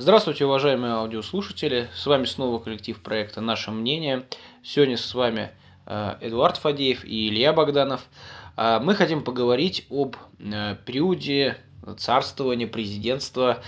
Здравствуйте, уважаемые аудиослушатели. С вами снова коллектив проекта «Наше мнение». Сегодня с вами э, Эдуард Фадеев и Илья Богданов. А, мы хотим поговорить об э, периоде царствования, президентства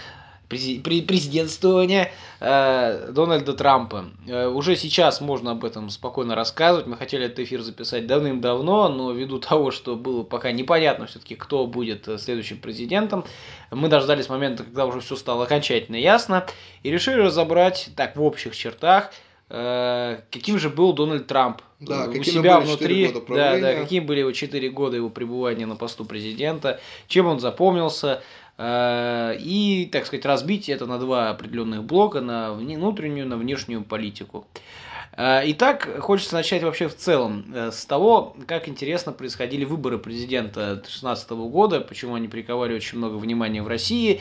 президентствования э, Дональда Трампа. Э, уже сейчас можно об этом спокойно рассказывать. Мы хотели этот эфир записать давным-давно, но ввиду того, что было пока непонятно все-таки, кто будет э, следующим президентом, мы дождались момента, когда уже все стало окончательно ясно, и решили разобрать так в общих чертах, каким же был Дональд Трамп да, у себя внутри, да, да, какими были его 4 года его пребывания на посту президента, чем он запомнился, и, так сказать, разбить это на два определенных блока, на внутреннюю, на внешнюю политику. Э, итак, хочется начать вообще в целом э, с того, как интересно происходили выборы президента 2016 года, почему они приковали очень много внимания в России.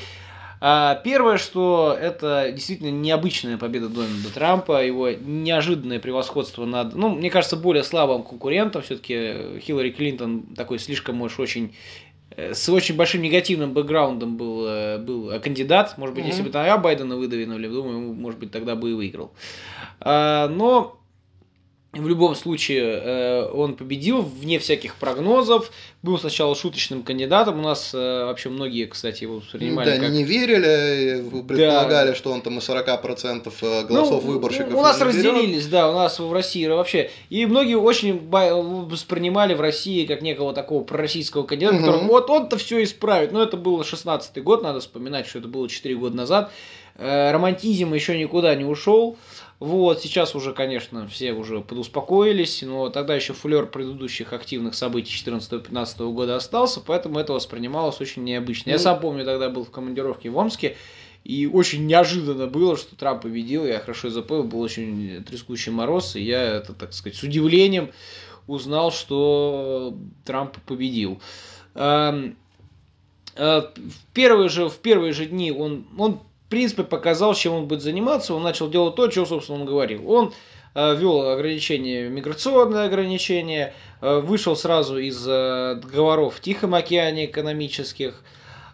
Первое, что это действительно необычная победа Дональда Трампа, его неожиданное превосходство над, ну, мне кажется, более слабым конкурентом. Все-таки Хиллари Клинтон такой слишком, может, очень Э, с очень большим негативным бэкграундом был, э, был кандидат. Может быть, mm-hmm. если бы тогда Байдена выдвинули, думаю, может быть, тогда бы и выиграл. А, но в любом случае, э, он победил вне всяких прогнозов. Был сначала шуточным кандидатом. У нас э, вообще многие, кстати, его воспринимали да, как... не верили, предполагали, да. что он там и 40% э, голосов ну, выборщиков У нас разделились, да, у нас в России вообще. И многие очень воспринимали в России как некого такого пророссийского кандидата, угу. который вот он-то все исправит. Но это был 16-й год, надо вспоминать, что это было 4 года назад. Романтизм еще никуда не ушел. Вот, сейчас уже, конечно, все уже подуспокоились, но тогда еще флер предыдущих активных событий 14-15 года остался, поэтому это воспринималось очень необычно. Ну, Я сам помню, тогда был в командировке в Омске, и очень неожиданно было, что Трамп победил, я хорошо запомнил, был очень трескучий мороз, и я это, так сказать, с удивлением узнал, что Трамп победил. Эм, э, в первые же, в первые же дни он, он принципе, показал, чем он будет заниматься. Он начал делать то, что, собственно, он говорил. Он э, ввел ограничения, миграционные ограничения, э, вышел сразу из э, договоров в Тихом океане экономических,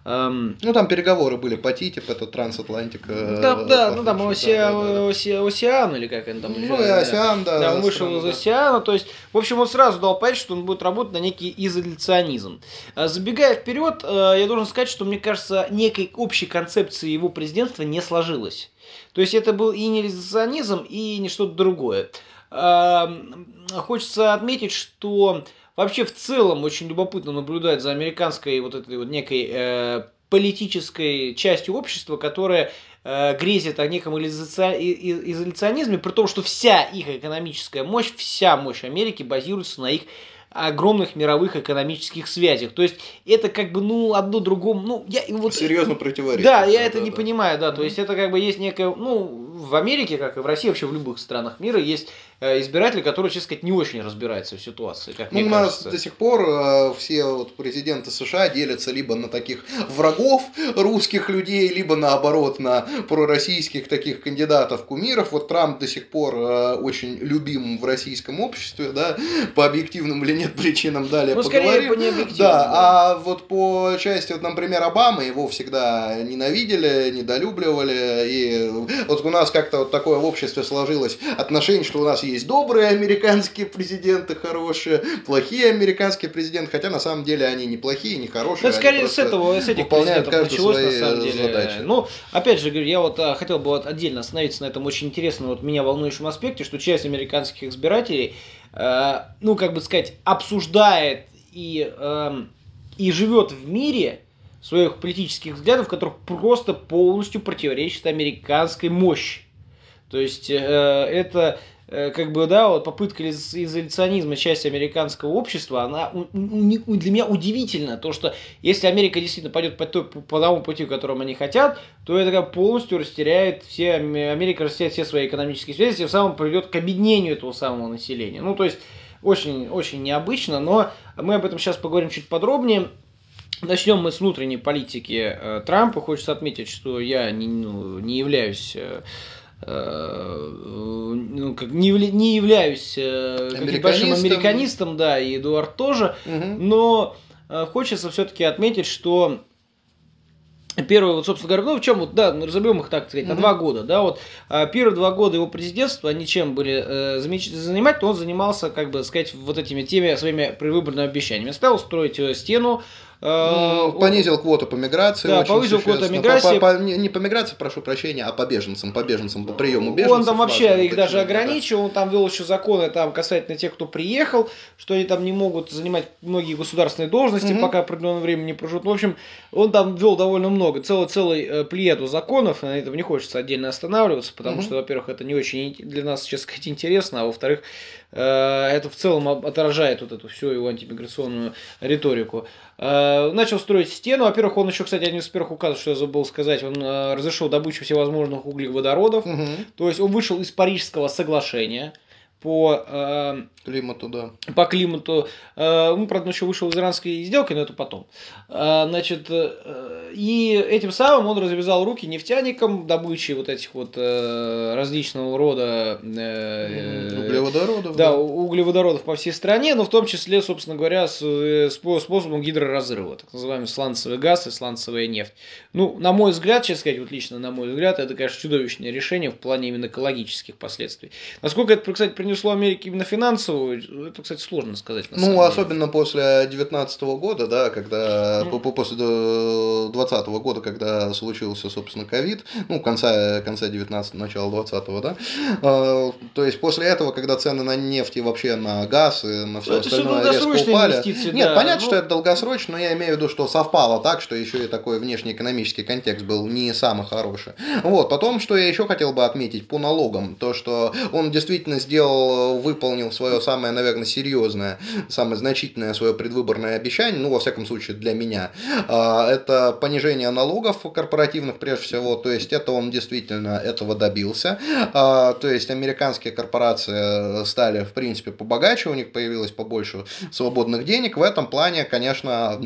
Эм... Ну, там переговоры были по ТИТИП, это трансатлантика. Э, да, да, ну там Ося, Осиан или как он там. Ну, и Осиан, да. Да, он вышел из Осиана, то есть, в общем, он сразу дал понять, что он будет работать на некий изоляционизм. Э, забегая вперед, э, я должен сказать, что, мне кажется, некой общей концепции его президентства не сложилось. То есть, это был и не изоляционизм, и не что-то другое. Эм, хочется отметить, что Вообще, в целом, очень любопытно наблюдать за американской вот этой вот некой э, политической частью общества, которая э, грезит о неком изоляционизме, при том, что вся их экономическая мощь, вся мощь Америки базируется на их огромных мировых экономических связях. То есть это как бы, ну, одно другому, ну, я вот... Серьезно противоречит. Да, я это да, не да. понимаю, да, то есть это как бы есть некое, ну, в Америке, как и в России, вообще в любых странах мира есть Э, избиратели, которые, честно сказать, не очень разбираются в ситуации, как ну, мне у нас кажется. до сих пор э, все вот президенты США делятся либо на таких врагов русских людей, либо наоборот на пророссийских таких кандидатов кумиров. Вот Трамп до сих пор э, очень любим в российском обществе, да, по объективным или нет причинам далее ну, поговорим. Скорее, по да, да, а вот по части, вот, например, Обамы его всегда ненавидели, недолюбливали, и вот у нас как-то вот такое в обществе сложилось отношение, что у нас есть добрые американские президенты, хорошие, плохие американские президенты, хотя на самом деле они не плохие, не хорошие. Ну, скорее с этого, с этих президентов началось на самом деле. Задачи. Ну, опять же, говорю, я вот а, хотел бы вот отдельно остановиться на этом очень интересном, вот меня волнующем аспекте, что часть американских избирателей, э, ну, как бы сказать, обсуждает и, э, и живет в мире, своих политических взглядов, которые просто полностью противоречат американской мощи. То есть э, это Э, как бы, да, вот попытка изоляционизма части американского общества, она для меня удивительна, то, что если Америка действительно пойдет по, той, по тому пути, которому они хотят, то это как полностью растеряет все, Америка растеряет все свои экономические связи, тем самым приведет к объединению этого самого населения. Ну, то есть, очень, очень необычно, но мы об этом сейчас поговорим чуть подробнее. Начнем мы с внутренней политики э, Трампа. Хочется отметить, что я не, ну, не являюсь э, Э, ну, как, не, не являюсь э, большим американистом, да, и Эдуард тоже, угу. но э, хочется все-таки отметить, что Первый, вот, собственно говоря, ну в чем вот, да, разобьем их так сказать, mm-hmm. на два года, да, вот а, первые два года его президентства, они чем были э, занимать, то он занимался, как бы сказать, вот этими теми своими предвыборными обещаниями. Стал строить стену, понизил квоту по миграции. Да, повысил квоту миграции. По, по, не, по миграции, прошу прощения, а по беженцам, по беженцам, по приему беженцев. Он там вообще их даже ограничил, он там ввел еще законы там касательно тех, кто приехал, что они там не могут занимать многие государственные должности, угу. пока определенное время не проживут. В общем, он там ввел довольно много, целый, целый э, плеяду законов, на этом не хочется отдельно останавливаться, потому угу. что, во-первых, это не очень для нас, честно сказать, интересно, а во-вторых, Э, это в целом отражает вот эту всю его антимиграционную риторику. Э, начал строить стену. Во-первых, он еще, кстати, один из первых указов, что я забыл сказать, он э, разрешил добычу всевозможных углеводородов. Угу. То есть он вышел из Парижского соглашения по э, климату, да. По климату. Э, ну, правда, еще вышел из иранской сделки, но это потом. Э, значит, э, и этим самым он развязал руки нефтяникам добычи вот этих вот э, различного рода э, углеводородов. Да, да, углеводородов по всей стране, но в том числе, собственно говоря, с, с способом гидроразрыва, так называемый сланцевый газ и сланцевая нефть. Ну, на мой взгляд, честно сказать, вот лично на мой взгляд, это, конечно, чудовищное решение в плане именно экологических последствий. Насколько это, кстати, принесло Америке именно финансовую, это, кстати, сложно сказать. ну, особенно деле. после 2019 года, да, когда ну. после 2020 года, когда случился, собственно, ковид, ну, конца, конца 19 начала 20 да, а, то есть после этого, когда цены на нефть и вообще на газ и на все это остальное резко упали. Нет, да, понятно, ну... что это долгосрочно, но я имею в виду, что совпало так, что еще и такой внешнеэкономический контекст был не самый хороший. Вот, потом, что я еще хотел бы отметить по налогам, то, что он действительно сделал выполнил свое самое, наверное, серьезное, самое значительное свое предвыборное обещание, ну, во всяком случае, для меня, а, это понижение налогов корпоративных, прежде всего, то есть это он действительно этого добился, а, то есть американские корпорации стали, в принципе, побогаче, у них появилось побольше свободных денег, в этом плане, конечно,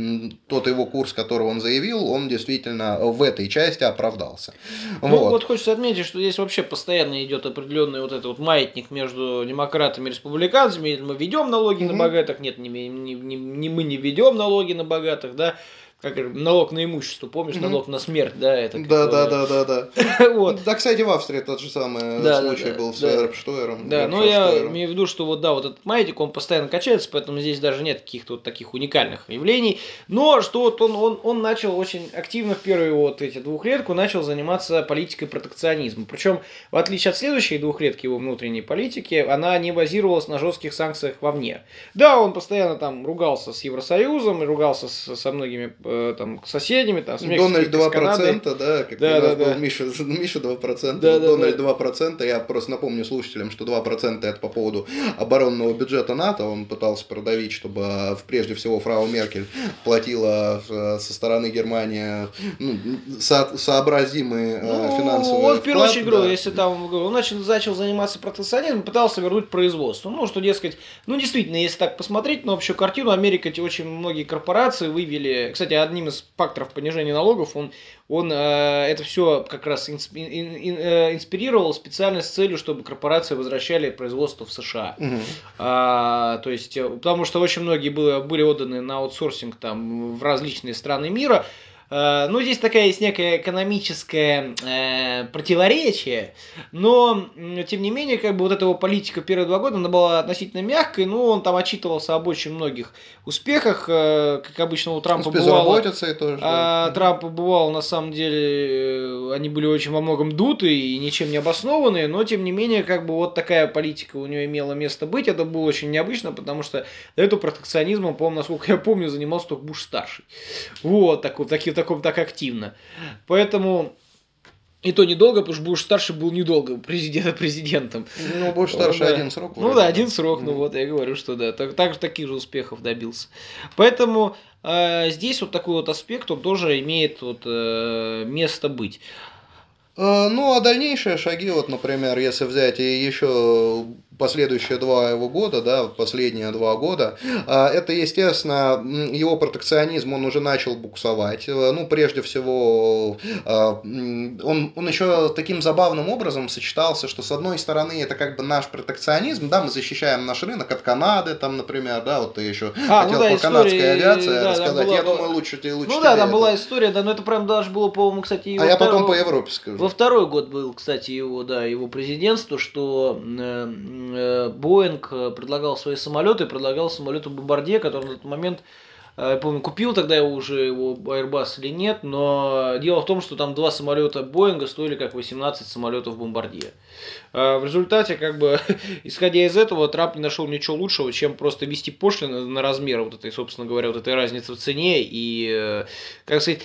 тот его курс, который он заявил, он действительно в этой части оправдался. Ну, вот. вот хочется отметить, что здесь вообще постоянно идет определенный вот этот вот маятник между демократами и республиканцами, мы ведем налоги на богатых, нет, не, не, не, не мы не ведем налоги на богатых, да, как налог на имущество, помнишь, mm-hmm. налог на смерть, да, это. Да, да, да, да, да. вот. Да, кстати, в Австрии тот же самый да, случай да, был да, с Эрбштойером. Да, но я имею в виду, что вот да, вот этот маятник, он постоянно качается, поэтому здесь даже нет каких-то вот таких уникальных явлений. Но что вот он, он, он начал очень активно в первые вот эти двухлетку начал заниматься политикой протекционизма. Причем, в отличие от следующей двухлетки его внутренней политики, она не базировалась на жестких санкциях вовне. Да, он постоянно там ругался с Евросоюзом, ругался с, со многими э, там соседями, там, с Дональд 2%, да, как да, у нас да, был да. Миша, Миша 2%, да, Дональд да, 2%, я просто напомню слушателям, что 2% это по поводу оборонного бюджета НАТО, он пытался продавить, чтобы а, прежде всего фрау Меркель платила э, со стороны Германии ну, со, сообразимые э, ну, финансовые Он в первую очередь, да. если там он начал, начал заниматься протекционизмом, пытался вернуть производство. Ну, что, дескать, ну, действительно, если так посмотреть на общую картину, Америка, очень многие корпорации вывели, кстати, одним из факторов понижения налогов, он, он э, это все как раз инсп, ин, ин, э, инспирировал специально с целью, чтобы корпорации возвращали производство в США. Угу. А, то есть, э, потому что очень многие были, были отданы на аутсорсинг там, в различные страны мира, ну, здесь такая есть некое экономическое э, противоречие, но, тем не менее, как бы вот эта его политика первые два года, она была относительно мягкой, но он там отчитывался об очень многих успехах, э, как обычно у Трампа Успех бывало. и тоже. А, Трампа бывало, на самом деле, э, они были очень во многом дуты и ничем не обоснованные, но, тем не менее, как бы вот такая политика у него имела место быть, это было очень необычно, потому что до этого протекционизмом, по-моему, насколько я помню, занимался только Буш-старший. Вот, такой, такие, таком так активно. Поэтому и то недолго, потому что Буш старший был недолго президент, президентом. Ну, Буш старший да. один срок. Ну да, один срок, mm. ну вот я говорю, что да, так, так, таких же успехов добился. Поэтому э, здесь вот такой вот аспект, он тоже имеет вот, э, место быть. Э, ну, а дальнейшие шаги, вот, например, если взять и еще последующие два его года, да, последние два года, а, это, естественно, его протекционизм, он уже начал буксовать. Э, ну, прежде всего, а, он, он еще таким забавным образом сочетался, что, с одной стороны, это как бы наш протекционизм, да, мы защищаем наш рынок от Канады, там, например, да, вот ты еще а, хотел ну, да, по канадской авиации да, рассказать. Была, Я думаю, лучше, лучше Ну да, там это. была история, да, но это прям даже было, по-моему, кстати, А я второго, потом по Европе скажу. Во второй год был, кстати, его, да, его президентство, что Э, Боинг э, предлагал свои самолеты, предлагал самолеты Бомбардье, который на тот момент э, я помню, купил тогда его уже его Airbus или нет, но дело в том, что там два самолета Боинга стоили как 18 самолетов Бомбардье. В результате, как бы, исходя из этого, Трамп не нашел ничего лучшего, чем просто вести пошлины на размер вот этой, собственно говоря, вот этой разницы в цене и, как сказать,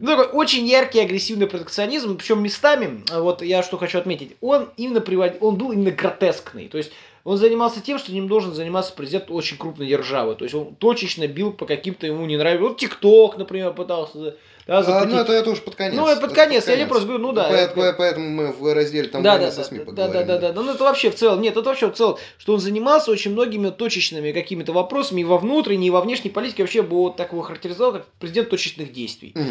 ну, такой очень яркий агрессивный протекционизм, причем местами, вот я что хочу отметить, он именно приводил, он был именно гротескный. То есть он занимался тем, что ним должен заниматься президент очень крупной державы. То есть он точечно бил по каким-то ему не нравится. Вот ТикТок, например, пытался да, а, ну, это, это уже под конец. Ну, это под конец, под конец. я просто говорю, ну да. Поэтому, это... поэтому мы в разделе там да, да, со СМИ да. Да, да, да, да. Ну, это вообще в целом, нет, это вообще в целом, что он занимался очень многими точечными какими-то вопросами и во внутренней, и во внешней политике вообще бы вот так его характеризовал, как президент точечных действий. Угу.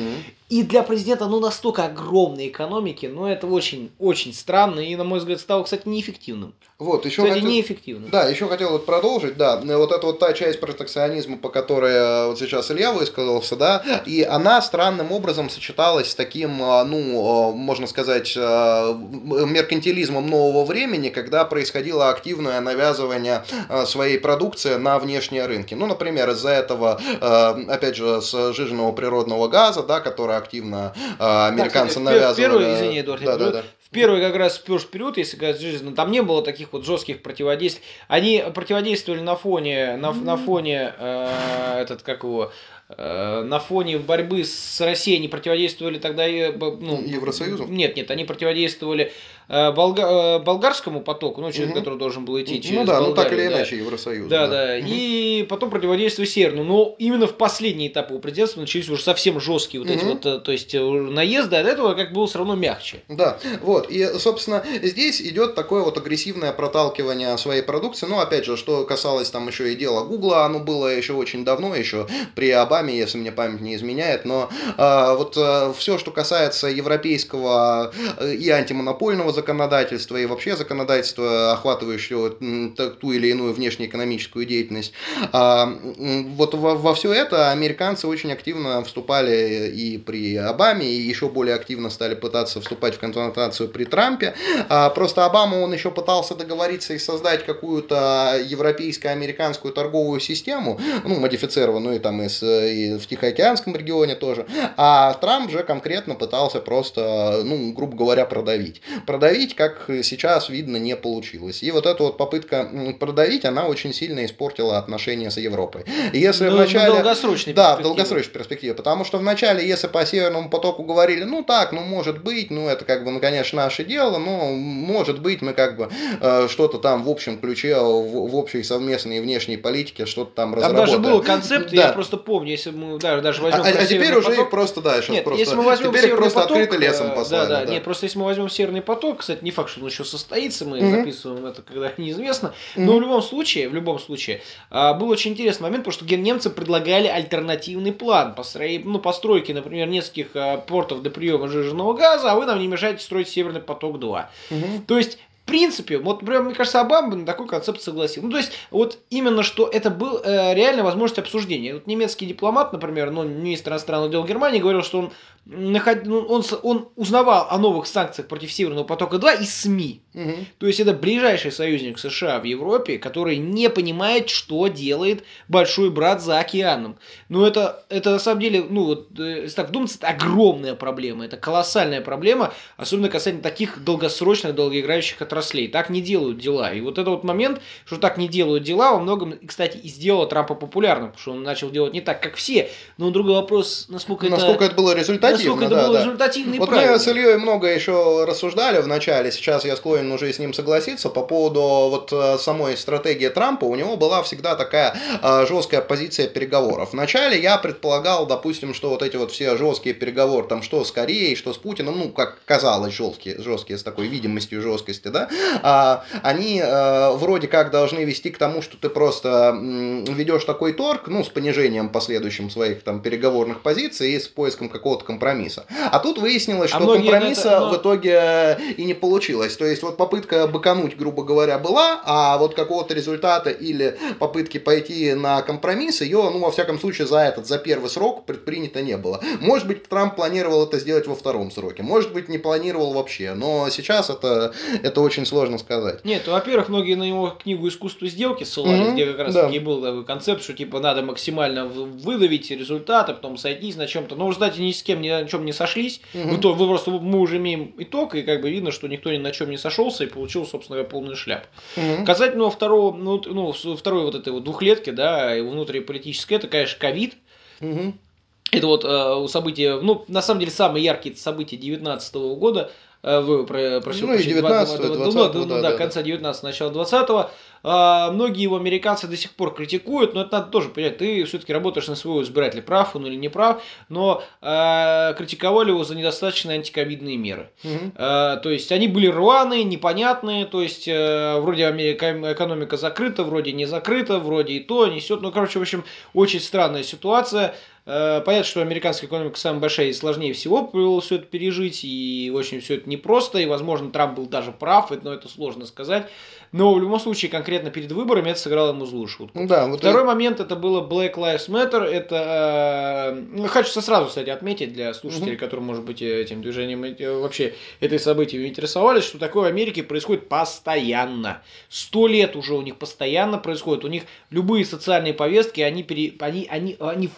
И для президента, ну, настолько огромной экономики, ну, это очень, очень странно и, на мой взгляд, стало, кстати, неэффективным. Вот, еще Кстати, хотел... неэффективным. Да, еще хотел вот продолжить, да, вот это вот та часть протекционизма, по которой э, вот сейчас Илья высказался, да, и она странным образом сочеталась с таким, а, ну, а, можно сказать, меркантилизмом нового времени, когда происходило активное навязывание своей продукции на внешние рынки. Ну, например, из-за этого, опять же, с жиженного природного газа, да, который активно американцы да, навязывали. Первый, извини, Эдуард, да, да, да. В первый как раз период, если говорить жизненно, там не было таких вот жестких противодействий. Они противодействовали на фоне, на, на фоне, э, этот, как его, на фоне борьбы с Россией они противодействовали тогда ну, Евросоюзу? Нет, нет, они противодействовали Э, болга- э, болгарскому потоку, ну, через угу. который должен был идти через Ну да, Болгарию, ну так или да. иначе Евросоюз. Да, да. да. Угу. И потом противодействие Северному. Но именно в последние этапы у президентства начались уже совсем жесткие вот угу. эти вот, э, то есть наезды, от этого как было все равно мягче. Да, вот. И, собственно, здесь идет такое вот агрессивное проталкивание своей продукции. Ну, опять же, что касалось там еще и дела Гугла, оно было еще очень давно, еще при Обаме, если мне память не изменяет. Но а, вот а, все, что касается европейского и антимонопольного законодательства и вообще законодательства, охватывающего ту или иную внешнеэкономическую деятельность. А, вот во, во все это американцы очень активно вступали и при Обаме, и еще более активно стали пытаться вступать в конфронтацию при Трампе. А, просто Обама, он еще пытался договориться и создать какую-то европейско-американскую торговую систему, ну, модифицированную там и, с, и в Тихоокеанском регионе тоже. А Трамп же конкретно пытался просто, ну, грубо говоря, продавить. Продавить как сейчас видно, не получилось. И вот эта вот попытка продавить, она очень сильно испортила отношения с Европой. Если ну, вначале... В долгосрочной Да, в долгосрочной перспективе. Потому что вначале, если по Северному потоку говорили, ну так, ну может быть, ну это как бы, ну конечно, наше дело, но может быть мы как бы э, что-то там в общем ключе, в, в общей совместной внешней политике что-то там, там разработаем. даже был концепт, да. я просто помню, если мы да, даже возьмем... А, а теперь уже поток... их просто, да, сейчас Нет, просто... если мы возьмем теперь их просто поток, открыто лесом послали. Да, да, да, нет, просто если мы возьмем Северный поток, кстати, не факт, что он еще состоится, мы mm-hmm. записываем это, когда неизвестно. Mm-hmm. Но в любом случае, в любом случае, а, был очень интересный момент, потому что немцы предлагали альтернативный план построи, ну, постройки, например, нескольких а, портов для приема жиженного газа, а вы нам не мешаете строить Северный поток 2. Mm-hmm. То есть принципе, вот, например, мне кажется, Обама на такой концепт согласился. Ну, то есть, вот именно что это был э, реальная возможность обсуждения. Вот немецкий дипломат, например, ну, министр иностранных дел Германии, говорил, что он, наход... ну, он, он узнавал о новых санкциях против Северного потока-2 из СМИ. Угу. То есть, это ближайший союзник США в Европе, который не понимает, что делает большой брат за океаном. Ну, это, это на самом деле, ну, вот, э, если так вдуматься, это огромная проблема, это колоссальная проблема, особенно касательно таких долгосрочных, долгоиграющих отраслей отраслей. Так не делают дела. И вот это вот момент, что так не делают дела, во многом, кстати, и сделало Трампа популярным, потому что он начал делать не так, как все. Но другой вопрос, насколько, насколько это, это было результативно. Насколько это да, было да. результативно и Вот правильно. мы с Ильей много еще рассуждали в начале, сейчас я склонен уже с ним согласиться по поводу вот э, самой стратегии Трампа. У него была всегда такая э, жесткая позиция переговоров. Вначале я предполагал, допустим, что вот эти вот все жесткие переговоры, там что с Кореей, что с Путиным, ну, как казалось, жесткие, жесткие с такой видимостью жесткости, да, они э, вроде как должны вести к тому, что ты просто ведешь такой торг, ну, с понижением последующим своих там переговорных позиций и с поиском какого-то компромисса. А тут выяснилось, А что многие компромисса это, но- в итоге и не получилось. То есть вот попытка быкануть, грубо говоря, была, а вот какого-то результата или попытки пойти на компромисс ее, ну, во всяком случае, за этот, за первый срок предпринято не было. Может быть, Трамп планировал это сделать во втором сроке, может быть, не планировал вообще, но сейчас это, это очень сложно сказать. Нет, во-первых, многие на него книгу «Искусство сделки» ссылались, Мгм, где как раз да. таки был такой концепт, что типа надо максимально выдавить результат, а потом сойтись на чем-то. Но в результате ни с кем ни на чем не сошлись. В итоге, вы просто мы уже имеем итог, и как бы видно, что никто ни на чем не сошелся и получил, собственно говоря, полный шляп. Мгм. Касательно второго, ну, ну, второй вот этой вот двухлетки, да, и внутриполитической, это, конечно, ковид. Это вот э, события, ну, на самом деле, самые яркие события 19 года, вы про, прошу Ну, прощения, 19-го, два- два- 20-го, ну, да, да, да, конца 19 начала 20 многие его американцы до сих пор критикуют, но это надо тоже понять, ты все-таки работаешь на своего избирателя, прав он или не прав, но э, критиковали его за недостаточные антиковидные меры. Мгм. Э, то есть они были рваные, непонятные, то есть э, вроде Америка, экономика закрыта, вроде не закрыта, вроде и то несет. Ну, короче, в общем, очень странная ситуация. Э, понятно, что американская экономика самая большая и сложнее всего было все это пережить, и очень все это непросто, и, возможно, Трамп был даже прав, но это сложно сказать. Но в любом случае, конкретно перед выборами это сыграло ему злую шутку. Ну Да, вот Второй момент это было Black Lives Matter. Это э, ну, хочется сразу, кстати, отметить для слушателей, которые, может быть, этим движением э, вообще этой событием интересовались, что такое в Америке происходит постоянно. Сто лет уже у них постоянно происходит. У них любые социальные повестки, они, пере, они, они, они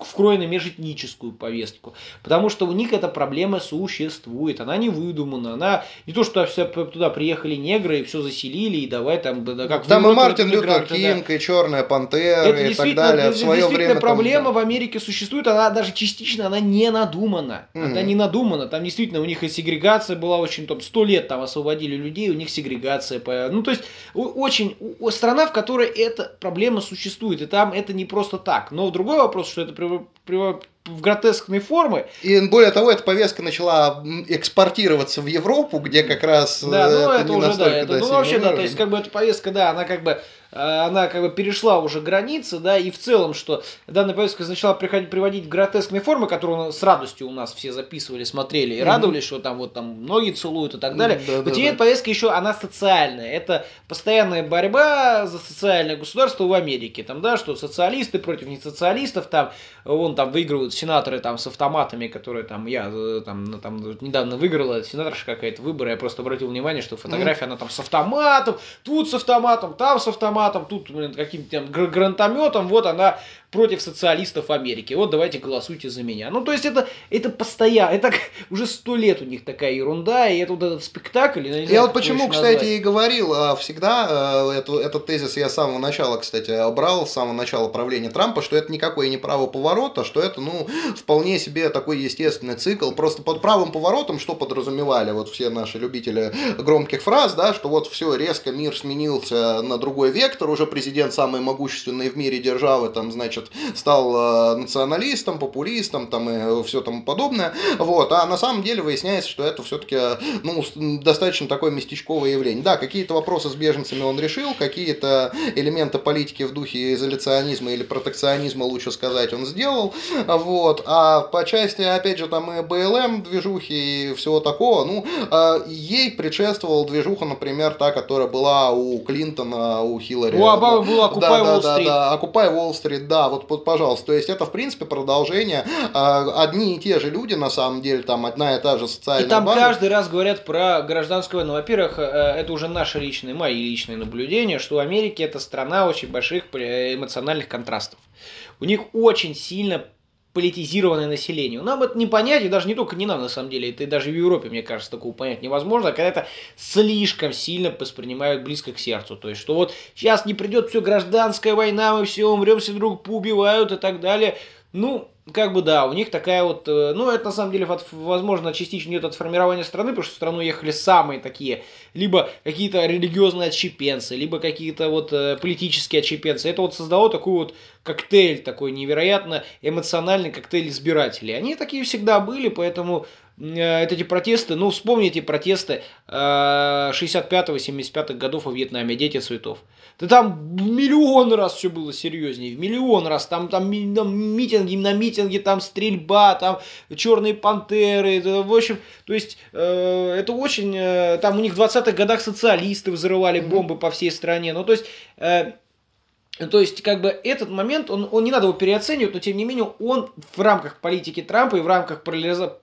вкроены межэтническую повестку. Потому что у них эта проблема существует. Она не выдумана. Она не то, что все туда приехали негры и все заселили, и давай там, да, как в Там и Мартин это Лютер мигранты, да. Кинг, и Черная Пантера, Это и так далее. В дес- свое действительно время там, проблема да. в Америке существует, она даже частично она не надумана. Мгм. Она не надумана. Там действительно у них и сегрегация была очень, там, сто лет там освободили людей, у них сегрегация. по- Ну, то есть, очень страна, в которой эта проблема существует, и там это не просто так. Но другой вопрос, что это в гротескные формы, И более того, эта повестка начала экспортироваться в Европу, где как раз Да, ну это, не уже да, это, ну вообще да, то есть как бы эта повестка, да, она как бы э, она как бы перешла уже границы, да, и в целом, что данная повестка начала приходить, приводить гротескные формы, которые с радостью у нас все записывали, смотрели и Мгм. радовались, что там вот там ноги целуют и так далее. Да, Но теперь да. повестка еще, она социальная. Это постоянная борьба за социальное государство в Америке. Там, да, что социалисты против несоциалистов, там, вон там выигрывают сенаторы там с автоматами, которые там, я э, там, там недавно выиграла сенаторша какая-то выборы, я просто обратил внимание, что фотография, она там с автоматом, тут с автоматом, там с автоматом, тут, блин, каким-то там гр- гранатометом, вот она против социалистов Америки. Вот давайте голосуйте за меня. Ну, то есть это, это постоянно, это уже сто лет у них такая ерунда, и это вот этот спектакль. я не знаю, Я вот почему, кстати, назвать. и говорил а, всегда, э, эту- этот тезис я с самого начала, кстати, брал, с самого начала правления Трампа, что это никакой не право поворота, что это, ну, вполне себе такой естественный цикл. Просто под правым поворотом, что подразумевали вот все наши любители громких фраз, да, что вот все, резко мир сменился на другой вектор, уже президент самой могущественной в мире державы, там, значит, стал э, националистом, популистом, там, и все тому подобное, вот, а на самом деле выясняется, что это все-таки, ну, достаточно такое местечковое явление. Да, какие-то вопросы с беженцами он решил, какие-то элементы политики в духе изоляционизма или протекционизма, лучше сказать, он сделал, вот, а по части, опять же, там и БЛМ движухи и всего такого, ну, э, ей предшествовала движуха, например, та, которая была у Клинтона, у Хиллари. У Обамы была Да, «Окупай да, Уолл-стрит». Да, да, окупай Уолл-стрит, да, вот, вот, пожалуйста. То есть это, в принципе, продолжение. э, Одни и те же люди, на самом деле, там одна и та же И социальная там база. каждый раз говорят про гражданскую войну. Во-первых, э, это уже наши личные, мои личные наблюдения, что Америка это страна очень больших э, эмоциональных контрастов. У них очень сильно политизированное население. Нам это не понять, и даже не только не нам, на самом деле, это даже в Европе, мне кажется, такого понять невозможно, когда это слишком сильно воспринимают близко к сердцу. То есть, что вот сейчас не придет все гражданская война, мы все умрем, все друг поубивают и так далее. Ну, как бы да, у них такая вот, э, ну это на самом деле возможно частично идет от формирования страны, потому что в страну ехали самые такие, либо какие-то религиозные отщепенцы, либо какие-то вот э, политические отщепенцы. Это вот создало такой вот коктейль, такой невероятно эмоциональный коктейль избирателей. Они такие всегда были, поэтому Э, эти протесты, ну, вспомните протесты 65-75 э, годов во Вьетнаме, дети цветов. Да там в миллион раз все было серьезнее, в миллион раз. Там, там, там митинги на митинге, там стрельба, там черные пантеры. Это, в общем, то есть э, это очень... Э, там у них в 20-х годах социалисты взрывали бомбы по всей стране. Ну, то есть... Э, то есть, как бы этот момент, он, он не надо его переоценивать, но тем не менее он в рамках политики Трампа и в рамках поляриза...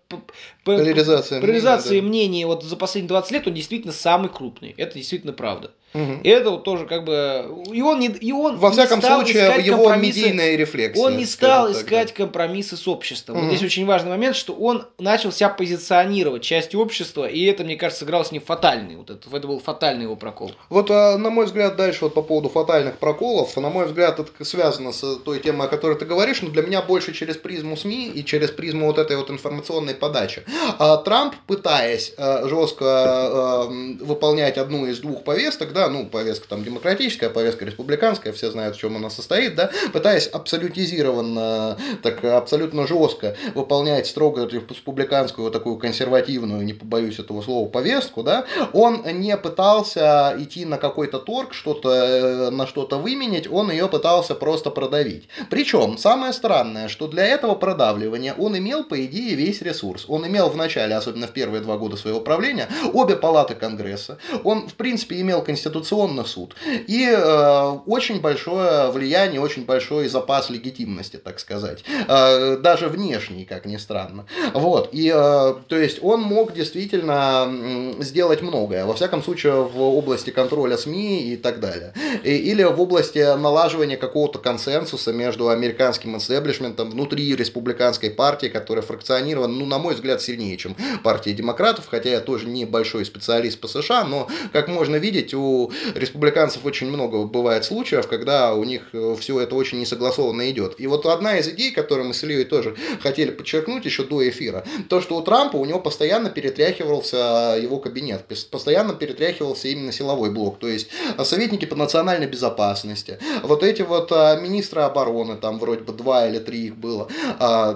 поляризации, поляризации мнений, да. мнений вот за последние 20 лет он действительно самый крупный. Это действительно правда. Угу. И это вот тоже как бы... И он, не, и он Во всяком не стал случае, его медийная рефлексия. Он не стал искать так, компромиссы с обществом. Угу. Вот здесь очень важный момент, что он начал себя позиционировать частью общества, и это, мне кажется, сыграло с ним фатальный. Вот это, это был фатальный его прокол. Вот, а, на мой взгляд, дальше вот по поводу фатальных проколов, на мой взгляд, это связано с той темой, о которой ты говоришь, но для меня больше через призму СМИ и через призму вот этой вот информационной подачи. А Трамп, пытаясь а, жестко а, выполнять одну из двух повесток, да, ну, повестка там демократическая, повестка республиканская, все знают, в чем она состоит, да, пытаясь абсолютизированно, так абсолютно жестко выполнять строго республиканскую, вот такую консервативную, не побоюсь этого слова, повестку, да, он не пытался идти на какой-то торг, что-то, э, на что-то выменять, он ее пытался просто продавить. Причем, самое странное, что для этого продавливания он имел, по идее, весь ресурс. Он имел в начале, особенно в первые два года своего правления, обе палаты Конгресса. Он, в принципе, имел Конституционный суд. И э, очень большое влияние, очень большой запас легитимности, так сказать. Э, даже внешний, как ни странно. Вот. И, э, то есть, он мог действительно сделать многое. Во всяком случае, в области контроля СМИ и так далее. И, или в области налаживания какого-то консенсуса между американским истеблишментом внутри республиканской партии, которая фракционирована, ну, на мой взгляд, сильнее, чем партия демократов, хотя я тоже не большой специалист по США, но, как можно видеть, у республиканцев очень много бывает случаев, когда у них э, все это очень несогласованно идет. И вот одна из идей, которую мы с Ильей тоже хотели подчеркнуть еще до эфира, то, что у Трампа у него постоянно перетряхивался его кабинет, постоянно перетряхивался именно силовой блок, то есть советники по национальной безопасности, вот эти вот министры обороны, там вроде бы два или три их было,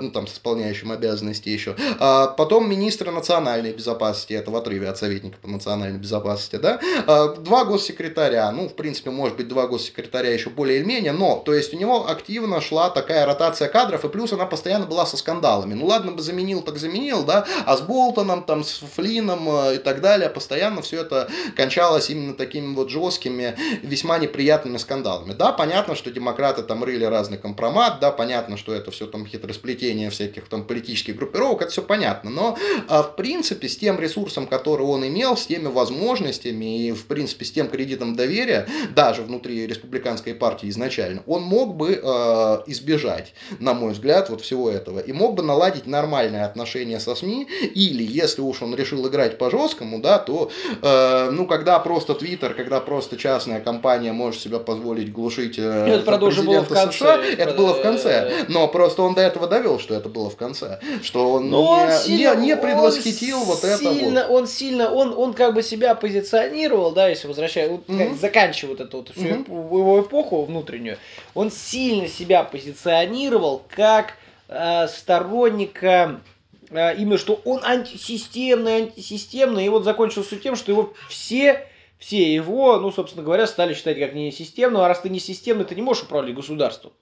ну там с исполняющим обязанности еще, а, потом министры национальной безопасности, это в отрыве от советника по национальной безопасности, да, а, два госсекретаря, ну в принципе может быть два госсекретаря еще более или менее, но то есть у него активно шла такая ротация кадров, и плюс она постоянно была со скандалами. Ну ладно бы заменил, так заменил, да, а с Болтоном, там, с Флином э, и так далее, постоянно все это кончалось именно такими вот жесткими, весьма неприятными скандалами. Да, понятно, что демократы там рыли разный компромат, да, понятно, что это все там хитросплетение всяких там политических группировок, это все понятно, но а, в принципе с тем ресурсом, который он имел, с теми возможностями и в принципе с тем кредитом доверия, даже внутри республиканской партии изначально, он мог бы э, избежать, на мой взгляд, вот всего этого, и мог бы наладить нормальные отношения со СМИ, или если уж он решил играть по жесткому, да, то, э, ну, когда просто Твиттер, когда просто частная компания может себя позволить глушить э, это, правда, уже было в конце. США, это было в конце. Но просто он до этого довел, что это было в конце. Что он, не, он сильно, не, не предвосхитил вот сильно, это вот. Он сильно, он, он как бы себя позиционировал, да, если возвращая, вот, mm-hmm. как, заканчивает эту вот всю mm-hmm. его эпоху внутреннюю, он сильно себя позиционировал как э, сторонника э, именно что он антисистемный, антисистемный, и вот закончился тем, что его все все его, ну, собственно говоря, стали считать как не системным, а раз ты не системный, ты не можешь управлять государством.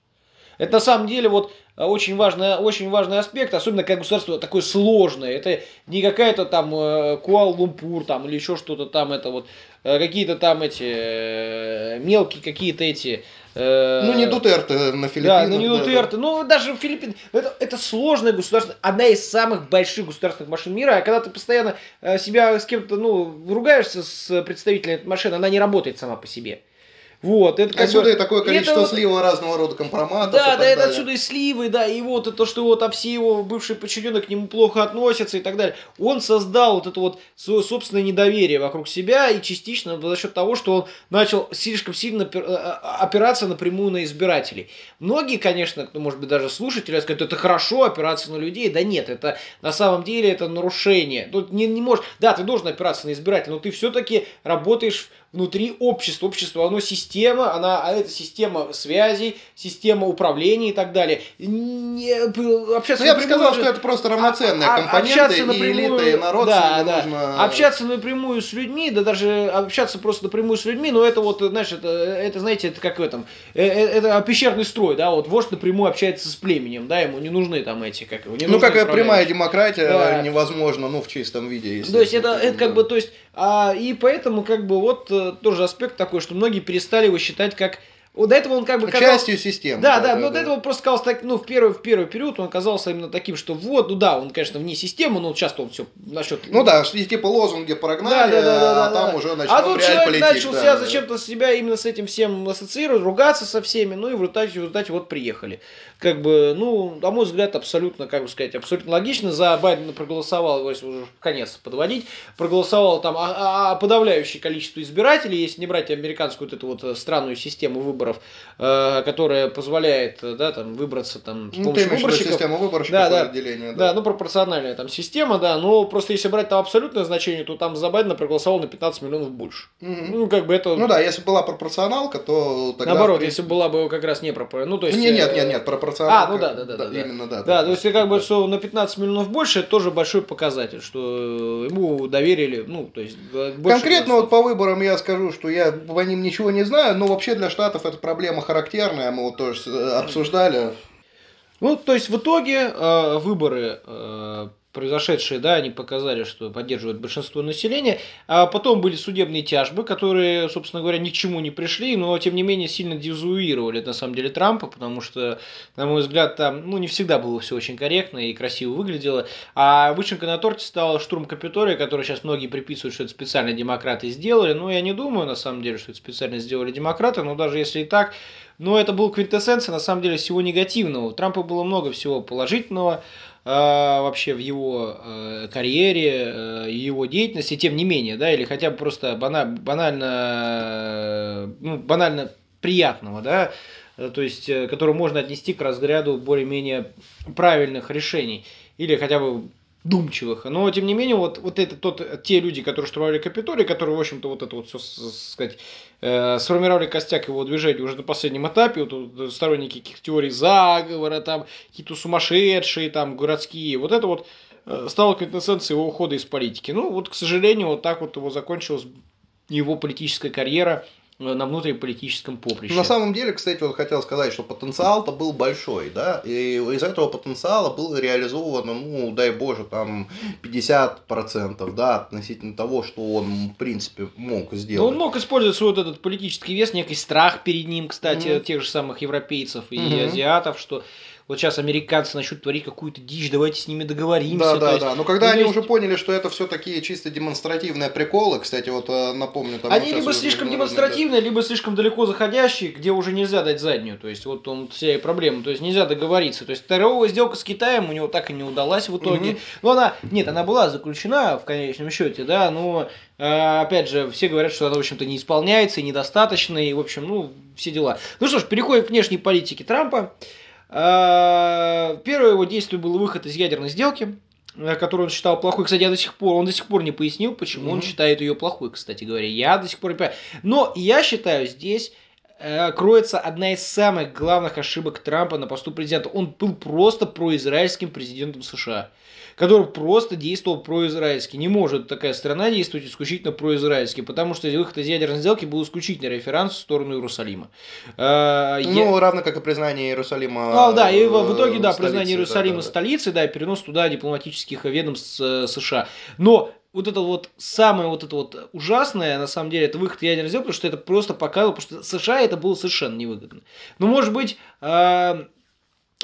Это на самом деле вот э, очень важный, очень важный аспект, особенно как государство такое сложное. Это не какая-то там э, Куала-Лумпур там или еще что-то там, это вот э, какие-то там эти мелкие какие-то эти ну, не Дутерте на Филиппинах. Да, ну не Дутерте. Да. Ну, даже Филиппины. Это, это сложное государство. Одна из самых больших государственных машин мира. А когда ты постоянно себя с кем-то, ну, ругаешься с представителем этой машины, она не работает сама по себе. Вот, это как отсюда бы, и такое количество это слива вот, разного рода компроматов. Да, да, это далее. отсюда и сливы, да, и вот это, что вот а все его бывшие подчиненные к нему плохо относятся и так далее. Он создал вот это вот свое собственное недоверие вокруг себя и частично за счет того, что он начал слишком сильно э, э, опираться напрямую на избирателей. Многие, конечно, кто, может быть, даже слушатели скажут, это хорошо опираться на людей. Да нет, это на самом деле это нарушение. Тут не, не можешь, да, ты должен опираться на избирателя, но ты все-таки работаешь внутри общества. Общество, оно система, она, а это система связей, система управления и так далее. Не, общаться Но ну, я бы сказал, что это просто равноценные а, а компоненты, и напрямую, элита, и народ. Да, да. Нужно... Общаться напрямую с людьми, да даже общаться просто напрямую с людьми, но это вот, знаешь, это, это знаете, это как в этом, э, э, это пещерный строй, да, вот вождь напрямую общается с племенем, да, ему не нужны там эти, как его, не Ну, как прямая демократия да. невозможно, ну, в чистом виде. То есть это, это как бы, то есть, а, и поэтому как бы вот э, тоже аспект такой, что многие перестали его считать как вот до этого он как бы казался... Частью системы. Да, да, да, но да. до этого он просто казался так, ну, в первый, в первый период он оказался именно таким, что вот, ну да, он, конечно, вне системы, но часто он все насчет... Ну да, типа лозунги прогнали, да, да, да, да, а да, там да. уже начал А тут человек политик, начал да, себя да. зачем-то себя именно с этим всем ассоциировать, ругаться со всеми, ну и в результате, в результате вот приехали. Как бы, ну, на мой взгляд, абсолютно, как бы сказать, абсолютно логично. За Байдена проголосовал, если уже конец подводить, проголосовало там а, а, а подавляющее количество избирателей, если не брать американскую вот эту вот э, странную систему выборов, э, Э, которая позволяет, э, да, там, выбраться там с ну, помощью ты выборщиков. система выборщиков да, да, отделения, да. да, ну, пропорциональная там система, да, но просто если брать там абсолютное значение, то там за Байдена проголосовало на 15 миллионов больше. Угу. Ну, как бы это... Ну да, если была пропорционалка, то тогда... Наоборот, принципе... если была бы как раз не пропорционалка. Ну, то есть... Нет, нет, нет, нет, пропорционалка. А, ну да, да, да. да, да именно, да. Да, то есть как бы, что на 15 миллионов больше, это тоже большой показатель, что ему доверили, ну, то есть... Конкретно вот по выборам я скажу, что я по ним ничего не знаю, но вообще для Штатов эта проблема характерная, мы вот тоже э, обсуждали. Ну, то есть в итоге э, выборы э, произошедшие, да, они показали, что поддерживают большинство населения. А потом были судебные тяжбы, которые, собственно говоря, ни к чему не пришли, но, тем не менее, сильно дезуировали, на самом деле, Трампа, потому что, на мой взгляд, там, ну, не всегда было все очень корректно и красиво выглядело. А вышенкой на торте стал штурм Капитолия, который сейчас многие приписывают, что это специально демократы сделали. Но я не думаю, на самом деле, что это специально сделали демократы, но даже если и так, но это был квинтэссенция, на самом деле, всего негативного. У Трампа было много всего положительного, а, вообще в его э, карьере, э, его деятельности, тем не менее, да, или хотя бы просто банально, банально, ну, банально приятного, да, то есть, э, который можно отнести к разряду более-менее правильных решений, или хотя бы думчивых. Но, тем не менее, вот, вот это тот, те люди, которые штурмовали Капитолий, которые, в общем-то, вот это вот все, сказать, э, сформировали костяк его движения уже на последнем этапе, вот, сторонники каких теорий заговора, там, какие-то сумасшедшие, там, городские, вот это вот э, стало квинтэссенцией его ухода из политики. Ну, вот, к сожалению, вот так вот его закончилась его политическая карьера Э, на внутриполитическом поприще. На самом деле, кстати, вот хотел сказать, что потенциал-то был большой, да, и из этого потенциала было реализовано, ну, дай боже, там 50%, да, относительно того, что он, в принципе, мог сделать. Но он мог использовать свой вот этот политический вес, некий страх перед ним, кстати, mm-hmm. тех же самых европейцев и mm-hmm. азиатов, что вот сейчас американцы начнут творить какую-то дичь, давайте с ними договоримся. Да, да, есть, да. Но когда ну, они есть... уже поняли, что это все такие чисто демонстративные приколы, кстати, вот э, напомню, там. Они либо слишком демонстративные, либо слишком далеко заходящие, где уже нельзя дать заднюю. То есть вот он вся и проблема. То есть нельзя договориться. То есть второго сделка с Китаем у него так и не удалась в итоге. Угу. Ну она, нет, она была заключена в конечном счете, да, но э, опять же, все говорят, что она, в общем-то, не исполняется, и недостаточно, и, в общем, ну, все дела. Ну что ж, переходим к внешней политике Трампа. А, первое его действие было выход из ядерной сделки, э, которую он считал плохой. Кстати, я до сих пор, он до сих пор не пояснил, почему mm-hmm. он считает ее плохой, кстати говоря. Я до сих пор не понимаю. Но я считаю, здесь кроется одна из самых главных ошибок Трампа на посту президента. Он был просто произраильским президентом США который просто действовал произраильски. Не может такая страна действовать исключительно произраильски, потому что выход из ядерной сделки был исключительно референс в сторону Иерусалима. А, ну, я... равно как и признание Иерусалима А, да, и в, в итоге, да, столицы, признание Иерусалима да, да, столицей, да, и перенос туда дипломатических ведомств э, США. Но вот это вот самое вот это вот ужасное, на самом деле, это выход ядерной сделки, потому что это просто показывало, потому что США это было совершенно невыгодно. Но, может быть, э,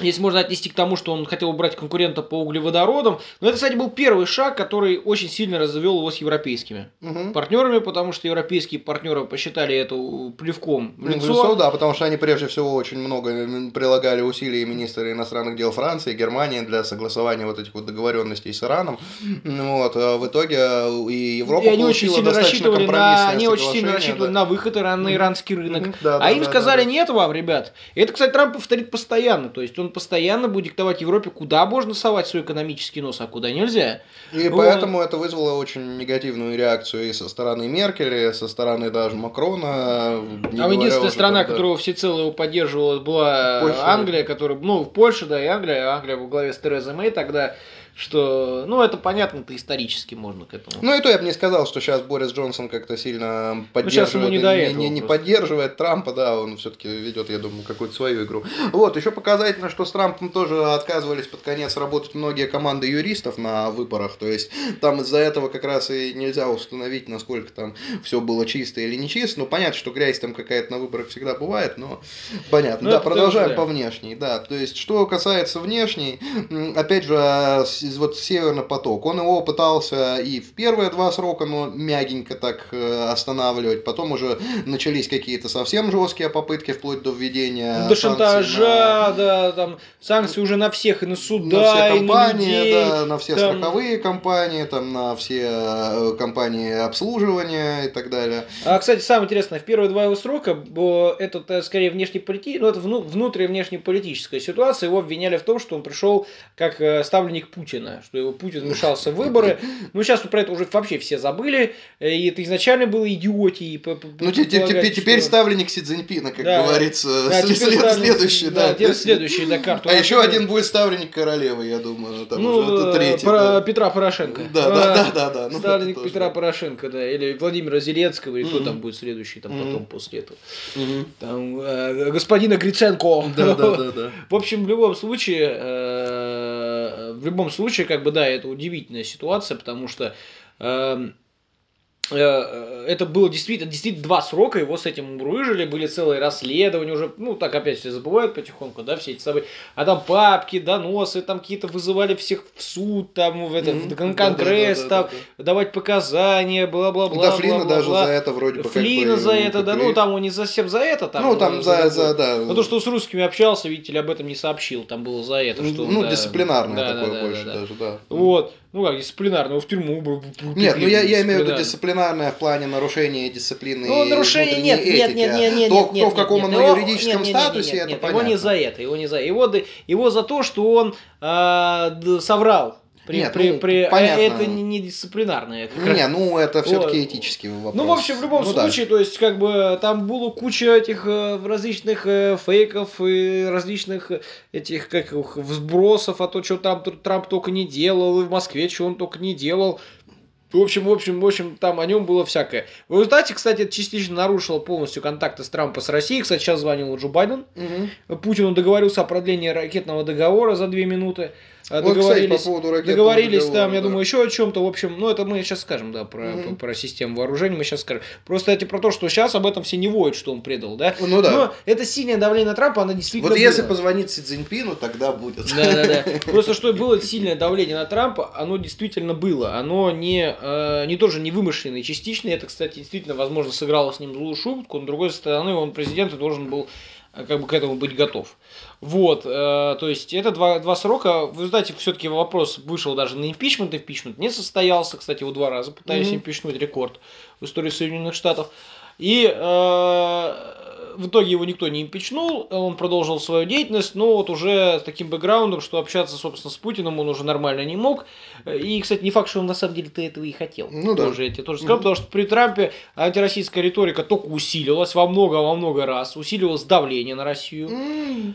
если можно отнести к тому, что он хотел убрать конкурента по углеводородам. Но это, кстати, был первый шаг, который очень сильно развел его с европейскими угу. партнерами, потому что европейские партнеры посчитали это плевком в лицо. лицо. Да, потому что они прежде всего очень много прилагали усилий министры иностранных дел Франции, Германии для согласования вот этих вот договоренностей с Ираном. Вот, а в итоге и Европа и они очень сильно рассчитывали на, они очень сильно рассчитывали да. на выход Ирана на иранский рынок. Угу. Да, а да, им да, сказали, да, нет вам, ребят. И это, кстати, Трамп повторит постоянно. То есть он постоянно будет диктовать Европе, куда можно совать свой экономический нос, а куда нельзя. И вот. поэтому это вызвало очень негативную реакцию и со стороны Меркель, и со стороны даже Макрона. А единственная страна, там, да. которая всецело его поддерживала, была Польша. Англия, которая, ну, в Польше, да, и Англия, Англия во главе с Терезой Мэй тогда что, ну, это понятно, это исторически можно к этому. Ну, и то я бы не сказал, что сейчас Борис Джонсон как-то сильно поддерживает, ну, не, не, не, не поддерживает Трампа, да, он все-таки ведет, я думаю, какую-то свою игру. Вот, еще показательно, что с Трампом тоже отказывались под конец работать многие команды юристов на выборах, то есть там из-за этого как раз и нельзя установить, насколько там все было чисто или не чисто, ну, понятно, что грязь там какая-то на выборах всегда бывает, но понятно. Ну, да, продолжаем тоже, да. по внешней, да, то есть, что касается внешней, опять же, вот Северный поток. Он его пытался и в первые два срока, но мягенько так э, останавливать. Потом уже начались какие-то совсем жесткие попытки, вплоть до введения До шантажа, на... да, там санкции уже на всех, и на суда, на все компании, и на людей, да, на все там... страховые компании, там, на все э, компании обслуживания и так далее. А, кстати, самое интересное, в первые два его срока, это э, скорее внешнеполитическая, ну, это внутренняя внешнеполитическая ситуация, его обвиняли в том, что он пришел как ставленник Путина что его Путин вмешался в выборы. Ну, сейчас про это уже вообще все забыли. И это изначально было идиотией. Ну, теперь, теперь ставленник Си Цзиньпина, как да, говорится. Да, след, следующий, да. Да, следующий, да, карту. А еще один будет ставленник королевы, я думаю. Там ну, уже, это третий. Про да. Петра Порошенко. Да, да, да, да, да. Ну, ставленник Петра Порошенко, да. Или Владимира Зеленского, или кто там будет следующий, там потом после этого. Там э, господина Гриценко. Да, да, да, да. В общем, в любом случае, э, в любом случае, как бы, да, это удивительная ситуация, потому что э, это было действительно, действительно два срока, его с этим мурыжили, были целые расследования уже, ну, так опять все забывают потихоньку, да, все эти события, а там папки, доносы, там какие-то вызывали всех в суд, там, в этот, mm-hmm. Конгресс, да, да, да, там, да, давать показания, бла-бла-бла. Да, Флина даже за это вроде бы Флина за это, да, ну, там он не совсем за это, там. Ну, там за, за, да. Потому что с русскими общался, видите ли, об этом не сообщил, там было за это, что... Ну, дисциплинарное такое больше даже, да. Вот. Ну как, дисциплинарное, в тюрьму. Нет, ну я, я имею в виду дисциплинарное в плане нарушения дисциплины. Ну, нарушения нет, этики, нет, нет, нет, нет, то, нет, кто в каком нет, он юридическом нет, статусе, нет, нет, это нет, Его не за это, его не за его, его за то, что он э, соврал при, Нет, при, ну, при, понятно. Это не, не дисциплинарное. Не, ну это все-таки вот. этический вопрос. Ну, в общем, в любом ну, случае, да. то есть, как бы там было куча этих э, различных э, фейков и различных этих как их, взбросов, а то, что там Трамп только не делал, и в Москве, что он только не делал. В общем, в общем, в общем, там о нем было всякое. В результате, кстати, это частично нарушило полностью контакты с Трампа с Россией. Кстати, сейчас звонил Джо Байден. Угу. Путину договорился о продлении ракетного договора за две минуты. А договорились, вот, кстати, по поводу договорились там, да. я думаю, еще о чем-то. В общем, ну это мы сейчас скажем, да, про, угу. про, систему вооружений мы сейчас скажем. Просто эти про то, что сейчас об этом все не воют, что он предал, да? Ну да. Но это сильное давление на Трампа, оно действительно Вот было. если позвонить Си Цзиньпину, тогда будет. Да, да, да. Просто что было сильное давление на Трампа, оно действительно было. Оно не, э, не тоже не вымышленное, частичное. Это, кстати, действительно, возможно, сыграло с ним злую шутку. Но, с другой стороны, он президент и должен был как бы к этому быть готов. Вот, э, то есть это два, два срока. Вы знаете, все-таки вопрос вышел даже на импичмент. Импичмент не состоялся. Кстати, его два раза пытались mm-hmm. импичнуть рекорд в истории Соединенных Штатов. И э, в итоге его никто не импичнул, он продолжил свою деятельность, но вот уже с таким бэкграундом, что общаться, собственно, с Путиным он уже нормально не мог. И, кстати, не факт, что он на самом деле-то этого и хотел. Ну да. Тоже, я тебе тоже сказал, mm потому что при Трампе антироссийская риторика только усилилась во много-во много раз, усилилось давление на Россию.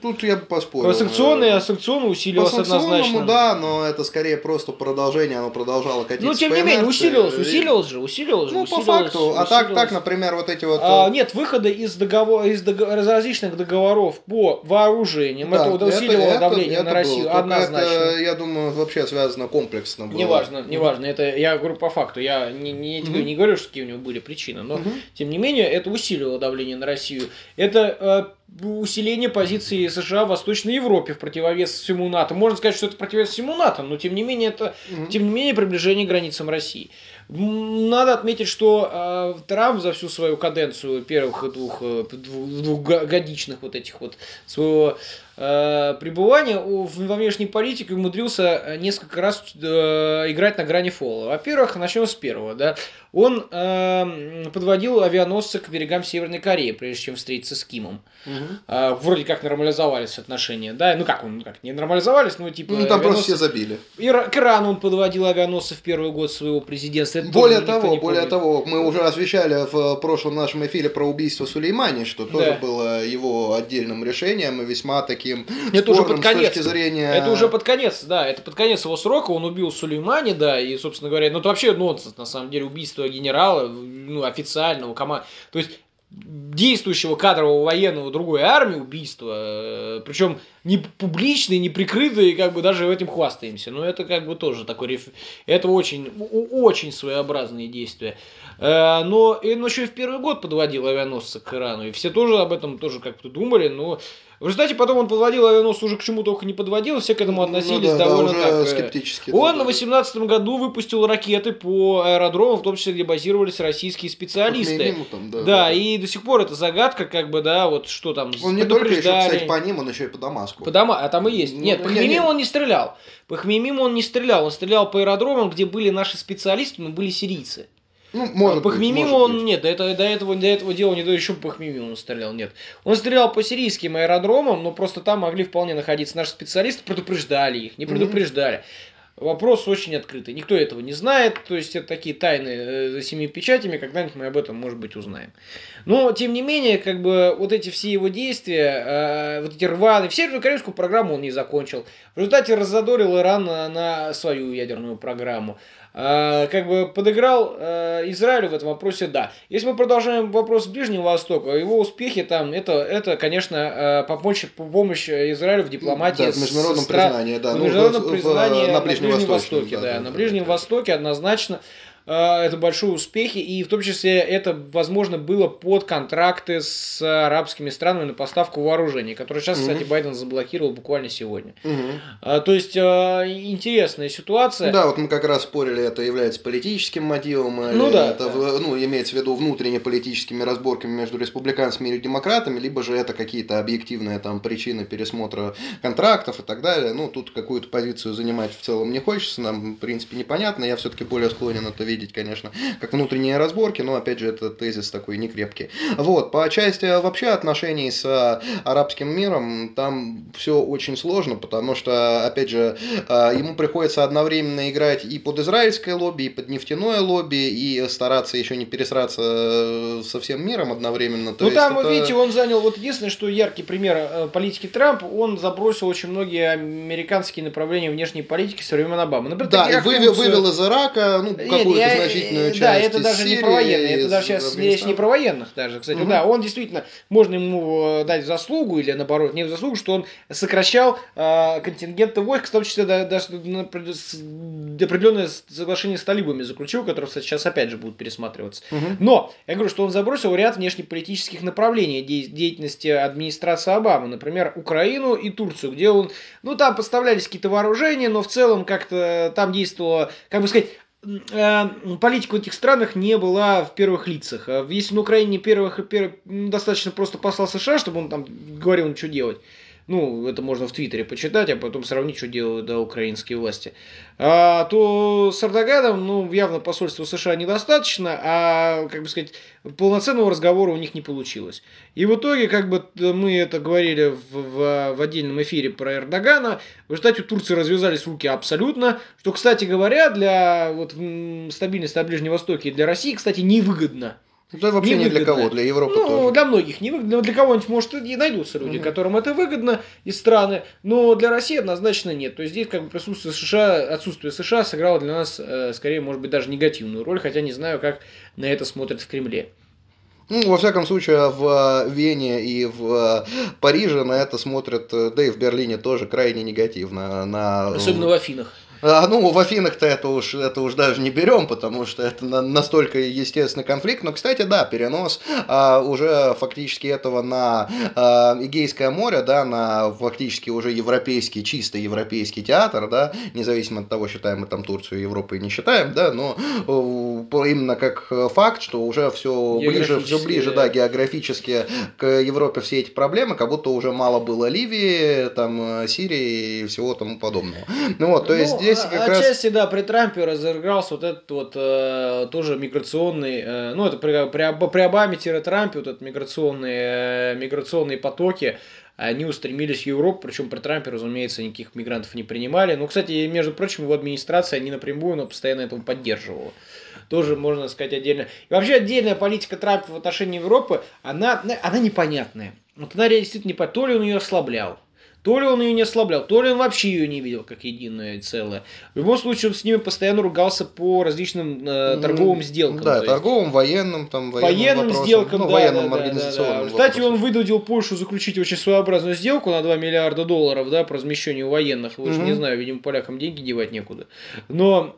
Тут я бы поспорил. Санкционное, санкционное усилилось По однозначно. да, но это скорее просто продолжение, оно продолжало катиться Ну, тем не менее, усилилось, усилилось же, усилилось же. Ну, усилилось, по факту. Усилилось. А так, так, например, вот эти вот... А, э, нет, выхода из договора, из договора различных договоров по вооружениям. Да, это усиливало это, давление это, на Россию было. однозначно. Это, я думаю, вообще связано комплексно было. Неважно, неважно. Это я говорю по факту. Я не, не, угу. не говорю, что какие у него были причины, но угу. тем не менее это усиливало давление на Россию. Это усиление позиции США в Восточной Европе в противовес всему НАТО. Можно сказать, что это противовес всему НАТО, но тем не менее это, mm-hmm. тем не менее, приближение к границам России. Надо отметить, что э, Трамп за всю свою каденцию первых двух, э, двухгодичных вот этих вот своего пребывания во внешней политике умудрился э, несколько раз э, играть на грани фола. Во-первых, начнем с первого. Да. Он э, подводил авианосцы к берегам Северной Кореи, прежде чем встретиться с Кимом. Угу. Э, вроде как нормализовались отношения. Да? Ну как, он как не нормализовались, но типа... Ну там авианосцы... просто все забили. И к Ирану он подводил авианосцы в первый год своего президентства. Это более того, более помнит. того, мы уже освещали в прошлом нашем эфире про убийство Сулеймани, что тоже да. было его отдельным решением и весьма таки таким это уже под конец. с точки зрения... Это уже под конец, да, это под конец его срока, он убил Сулеймани, да, и, собственно говоря, ну это вообще нонсенс, на самом деле, убийство генерала, ну, официального команд... То есть действующего кадрового военного другой армии убийство, э, причем не публичные, не прикрытые, как бы даже в этим хвастаемся. Но это как бы тоже такой, это очень, очень своеобразные действия. Э, но и он еще и в первый год подводил авианосцы к Ирану, и все тоже об этом тоже как-то думали, но в результате потом он подводил авианосцы уже к чему только не подводил, все к этому ну относились ну, да, довольно да, так. Э, скептически. Он да, в 2018 году выпустил ракеты по аэродромам, в том числе, где базировались российские специалисты. Там, да, да, да, и до сих пор это загадка, как бы, да, вот что там. Он не только еще, кстати, по ним, он еще и по Дамаску. По Дамаску, а там и есть. Ну, Нет, по Хмимиму он не стрелял. По Хмимиму он не стрелял, он стрелял по аэродромам, где были наши специалисты, но были сирийцы. Ну, может по Хмимиму он быть. нет, до этого, до этого, до этого дела не до еще по Хмимиму он стрелял, нет. Он стрелял по сирийским аэродромам, но просто там могли вполне находиться наши специалисты, предупреждали их, не предупреждали. Mm-hmm. Вопрос очень открытый. Никто этого не знает, то есть это такие тайны э, за семи печатями, когда-нибудь мы об этом, может быть, узнаем. Но, тем не менее, как бы вот эти все его действия, э, вот эти рваны, всю корейскую программу он не закончил. В результате разодорил Иран на, на свою ядерную программу. А, как бы подыграл э, Израилю в этом вопросе, да. Если мы продолжаем вопрос Ближнего Востока, его успехи там, это, это конечно, э, помочь, помощь Израилю в дипломатии. Да, в международном стра... признании, да. В международном ну, признании на Ближнем, на Ближнем Востоке, да, да, да, на Ближнем да. Востоке однозначно. А, это большие успехи, и в том числе это, возможно, было под контракты с арабскими странами на поставку вооружений, которые сейчас, кстати, Байден заблокировал буквально сегодня. Угу. То есть, интересная ситуация. Да, вот мы как раз спорили, это является политическим мотивом, ну, да, это, да. ну, имеется в виду внутренне политическими разборками между республиканцами и демократами, либо же это какие-то объективные там причины пересмотра контрактов и так далее. Ну, тут какую-то позицию занимать в целом не хочется, нам, в принципе, непонятно. Я все-таки более склонен это видеть видеть, конечно, как внутренние разборки, но, опять же, это тезис такой некрепкий. Вот, по части вообще отношений с арабским миром, там все очень сложно, потому что, опять же, а, ему приходится одновременно играть и под израильское лобби, и под нефтяное лобби, и стараться еще не пересраться э, со всем миром одновременно. То ну, там, это... видите, он занял, вот единственное, что яркий пример э, политики Трампа, он забросил очень многие американские направления внешней политики со времен Обамы. Например, да, и вывел, вывел из Ирака, ну, какую-то значительную часть Да, это даже Сирии, не про военные, это даже сейчас речь не про военных даже, кстати. Угу. Да, он действительно, можно ему э, дать заслугу или наоборот не заслугу, что он сокращал э, контингенты войск, в том числе даже определенное соглашение с талибами заключил, которое, кстати, сейчас опять же будут пересматриваться. Угу. Но я говорю, что он забросил ряд внешнеполитических направлений деятельности администрации Обамы, например, Украину и Турцию, где он, ну там поставлялись какие-то вооружения, но в целом как-то там действовало, как бы сказать, Э, политика в этих странах не была в первых лицах. А если на Украине первых, первых достаточно просто послал США, чтобы он там говорил, что делать, ну, это можно в Твиттере почитать, а потом сравнить, что делают да, украинские власти, а, то с Эрдоганом, ну, явно посольство США недостаточно, а, как бы сказать, полноценного разговора у них не получилось. И в итоге, как бы мы это говорили в, в, в отдельном эфире про Эрдогана, в результате Турции развязались руки абсолютно, что, кстати говоря, для вот, стабильности на Ближнем Востоке и для России, кстати, невыгодно. Это вообще не, не для кого, для Европы ну, тоже. для многих не выгодно. Для кого-нибудь, может, и найдутся люди, угу. которым это выгодно из страны, но для России однозначно нет. То есть здесь как бы присутствие США, отсутствие США сыграло для нас, э, скорее, может быть, даже негативную роль, хотя не знаю, как на это смотрят в Кремле. Ну, во всяком случае, в э, Вене и в э, Париже на это смотрят, да и в Берлине тоже крайне негативно. На... Особенно в Афинах. А, ну, в Афинах-то это уж, это уж даже не берем, потому что это на, настолько естественный конфликт. Но, кстати, да, перенос а, уже фактически этого на а, Эгейское море, да, на фактически уже европейский, чисто европейский театр, да, независимо от того, считаем мы там Турцию Европой не считаем, да, но именно как факт, что уже все ближе, все ближе, да, географически к Европе все эти проблемы, как будто уже мало было Ливии, там, Сирии и всего тому подобного. Ну вот, то есть ну, здесь как отчасти, раз... Отчасти, да, при Трампе разыгрался вот этот вот э, тоже миграционный, э, ну, это при, при, при Обаме-Трампе вот этот миграционные, э, миграционные потоки, они устремились в Европу, причем при Трампе, разумеется, никаких мигрантов не принимали. Ну, кстати, между прочим, его администрация не напрямую, но постоянно этого поддерживала. Тоже можно сказать отдельно. И вообще отдельная политика Трампа в отношении Европы, она, она непонятная. Вот она действительно не То ли он ее ослаблял, то ли он ее не ослаблял, то ли он вообще ее не видел как единое целое. В любом случае, он с ними постоянно ругался по различным э, торговым сделкам. Да, торговым, военным, там, военным, военным вопросам, сделкам, ну, да, военным да, организационным. Да, да. Кстати, он вынудил Польшу заключить очень своеобразную сделку на 2 миллиарда долларов, да, по размещению военных. Вы mm-hmm. не знаю, видимо, полякам деньги девать некуда. Но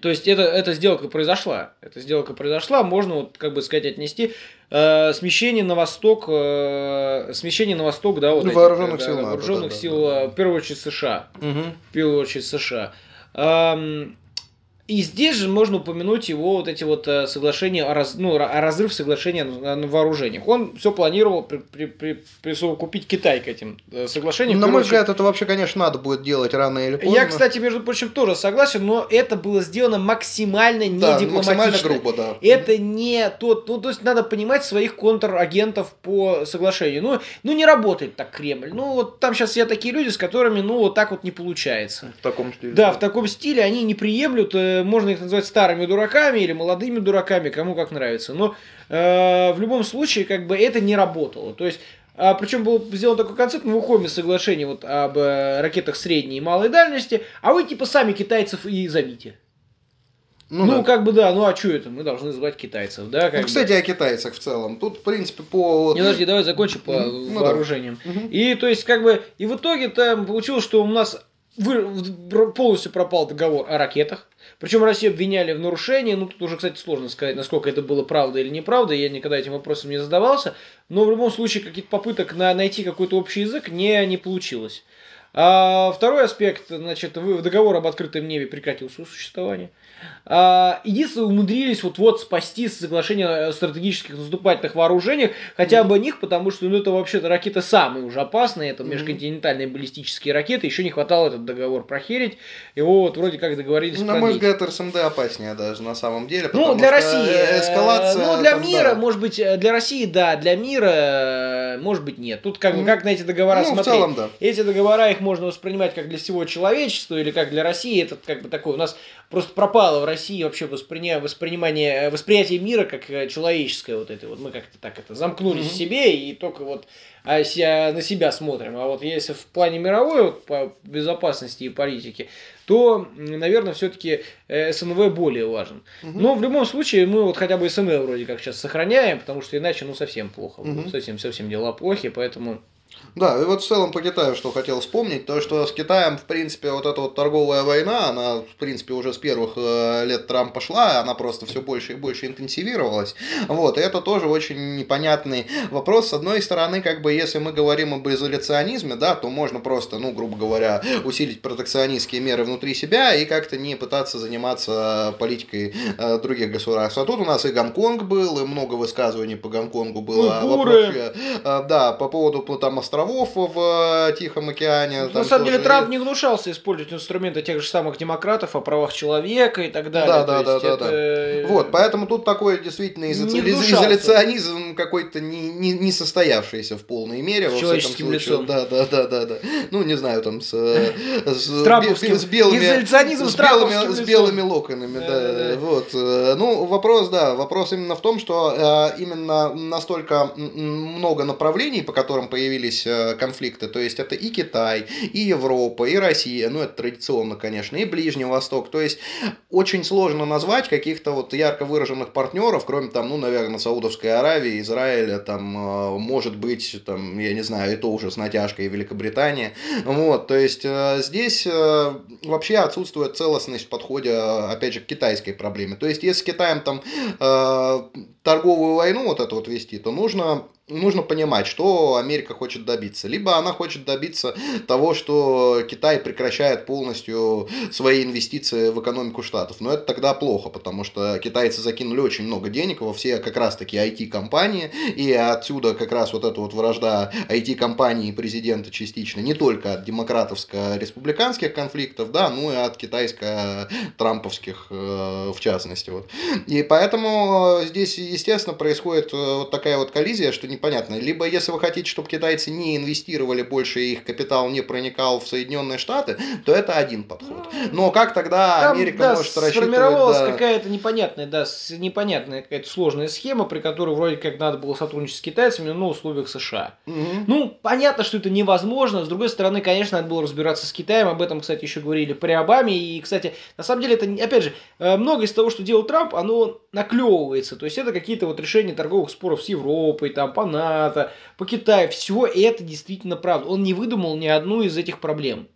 то есть это, эта сделка произошла. Эта сделка произошла, можно, вот, как бы сказать, отнести э, смещение на восток, э, смещение на восток, да, вот ну, вооруженных этих, сил, да, вооруженных да, сил, да, да. в первую очередь США, угу. в первую очередь США. Эм, и здесь же можно упомянуть его вот эти вот э, соглашения, о раз, ну, о разрыв соглашения на вооружениях. Он все планировал при, при, при, присовокупить Китай к этим э, соглашениям. На мой взгляд, это вообще, конечно, надо будет делать рано или поздно. Я, кстати, между прочим, тоже согласен, но это было сделано максимально не да, дипломатично. максимально грубо, да. Это не тот, ну, то есть надо понимать своих контрагентов по соглашению. Ну, ну, не работает так Кремль. Ну, вот там сейчас я такие люди, с которыми, ну, вот так вот не получается. В таком стиле. Да, да. в таком стиле они не приемлют э, можно их назвать старыми дураками или молодыми дураками, кому как нравится. Но э, в любом случае, как бы это не работало. То есть а, причем был сделан такой концепт, мы выходим из соглашения вот об э, ракетах средней и малой дальности, а вы типа сами китайцев и зовите. Ну, ну да. как бы да, ну а что это? Мы должны звать китайцев, да? Как ну, кстати, бы. о китайцах в целом. Тут, в принципе, по. Не, подожди, давай закончим по ну, вооружениям. Да. И то есть, как бы, и в итоге там получилось, что у нас вы, полностью пропал договор о ракетах. Причем Россию обвиняли в нарушении. Ну, тут уже, кстати, сложно сказать, насколько это было правда или неправда. Я никогда этим вопросом не задавался. Но в любом случае, каких-то попыток на, найти какой-то общий язык не, не получилось. А второй аспект, значит, договор об открытом небе прекратил свое существование. А, единственное, умудрились вот-вот спасти соглашение о стратегических наступательных вооружениях, хотя бы них, потому что ну, это вообще-то ракеты самые уже опасные, это межконтинентальные баллистические ракеты, еще не хватало этот договор прохерить, его вот вроде как договорились На мой взгляд, РСМД опаснее даже на самом деле, Ну, для России. Э, эскалация... Ну, для там, мира, да. может быть, э, для России, да, для мира, э, может быть, нет. Тут как, mm. как на эти договора ну, смотреть. в целом, да. Эти договора, их можно воспринимать как для всего человечества или как для России, это как бы такой, у нас просто пропало в России вообще восприня... воспринимание, восприятие мира как э, человеческое вот это вот. Мы как-то так это замкнулись mm-hmm. в себе и только вот а, на себя смотрим. А вот если в плане мировой вот, по безопасности и политике, то, наверное, все-таки э, СНВ более важен. Угу. Но в любом случае мы вот хотя бы СНВ вроде как сейчас сохраняем, потому что иначе ну совсем плохо. Угу. Совсем, совсем дела плохи, поэтому да, и вот в целом по Китаю, что хотел вспомнить, то, что с Китаем, в принципе, вот эта вот торговая война, она, в принципе, уже с первых э, лет Трампа шла, она просто все больше и больше интенсивировалась. Вот, и это тоже очень непонятный вопрос. С одной стороны, как бы, если мы говорим об изоляционизме, да, то можно просто, ну, грубо говоря, усилить протекционистские меры внутри себя и как-то не пытаться заниматься политикой э, других государств. А тут у нас и Гонконг был, и много высказываний по Гонконгу было. Вопросе, э, да, по поводу там островов в э, Тихом океане. Ну, на самом деле Трамп не гнушался использовать инструменты тех же самых демократов о правах человека и так далее. Да, да, да, да, да. Вот, поэтому тут такой действительно изоляционизм какой-то не, не, не состоявшийся в полной мере. С человеческим лицом. Да, да, да, да, да. Ну, не знаю, там с, э, с, с белыми, изоляционизм с белыми, с белыми локонами. Да, да, да. Вот. Э, ну, вопрос, да, вопрос именно в том, что именно настолько много направлений, по которым появились здесь э, конфликты. То есть это и Китай, и Европа, и Россия, ну это традиционно, конечно, и Ближний Восток. То есть очень сложно назвать каких-то вот ярко выраженных партнеров, кроме там, ну, наверное, Саудовской Аравии, Израиля, там, э, может быть, там, я не знаю, это уже с натяжкой Великобритания. Вот, то есть здесь вообще отсутствует целостность в подходе, опять же, к китайской проблеме. То есть, если с Китаем там торговую войну вот эту вот вести, то нужно нужно понимать, что Америка хочет добиться. Либо она хочет добиться того, что Китай прекращает полностью свои инвестиции в экономику Штатов. Но это тогда плохо, потому что китайцы закинули очень много денег во все как раз таки IT-компании, и отсюда как раз вот эта вот вражда IT-компаний и президента частично, не только от демократовско-республиканских конфликтов, да, ну и от китайско-трамповских э, в частности. Вот. И поэтому здесь, естественно, происходит э, вот такая вот коллизия, что непонятно. Либо если вы хотите, чтобы китайцы не инвестировали больше, и их капитал не проникал в Соединенные Штаты, то это один подход. Ну, Но как тогда Там, Америка да, может рассчитывать... сформировалась да... какая-то непонятная, да, непонятная какая-то сложная схема, при которой вроде как надо было сотрудничать с китайцами, но на условиях США. Угу. Ну, понятно, что это невозможно. С другой стороны, конечно, надо было разбираться с Китаем. Об этом, кстати, еще говорили при Обаме. И, кстати, на самом деле, это, опять же, э, многое из того, что делал Трамп, оно наклевывается. То есть это какие-то вот решения торговых споров с Европой, там, по НАТО, по Китаю. Все это действительно правда. Он не выдумал ни одну из этих проблем.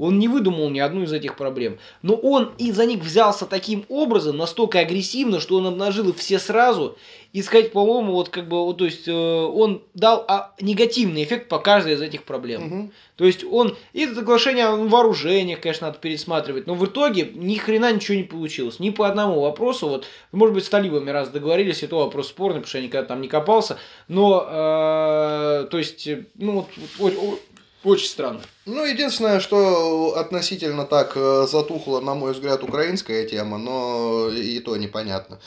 Он не выдумал ни одну из этих проблем. Но он и за них взялся таким образом, настолько агрессивно, что он обнажил их все сразу. И сказать, по-моему, вот как бы, вот, то есть э, он дал а, негативный эффект по каждой из этих проблем. Угу. То есть он, и это соглашение о вооружениях, конечно, надо пересматривать, но в итоге ни хрена ничего не получилось. Ни по одному вопросу, вот, может быть, с талибами раз договорились, и то вопрос спорный, потому что я никогда там не копался, но, э, то есть, ну, вот, очень странно. Ну, единственное, что относительно так э, затухла, на мой взгляд, украинская тема, но и то непонятно.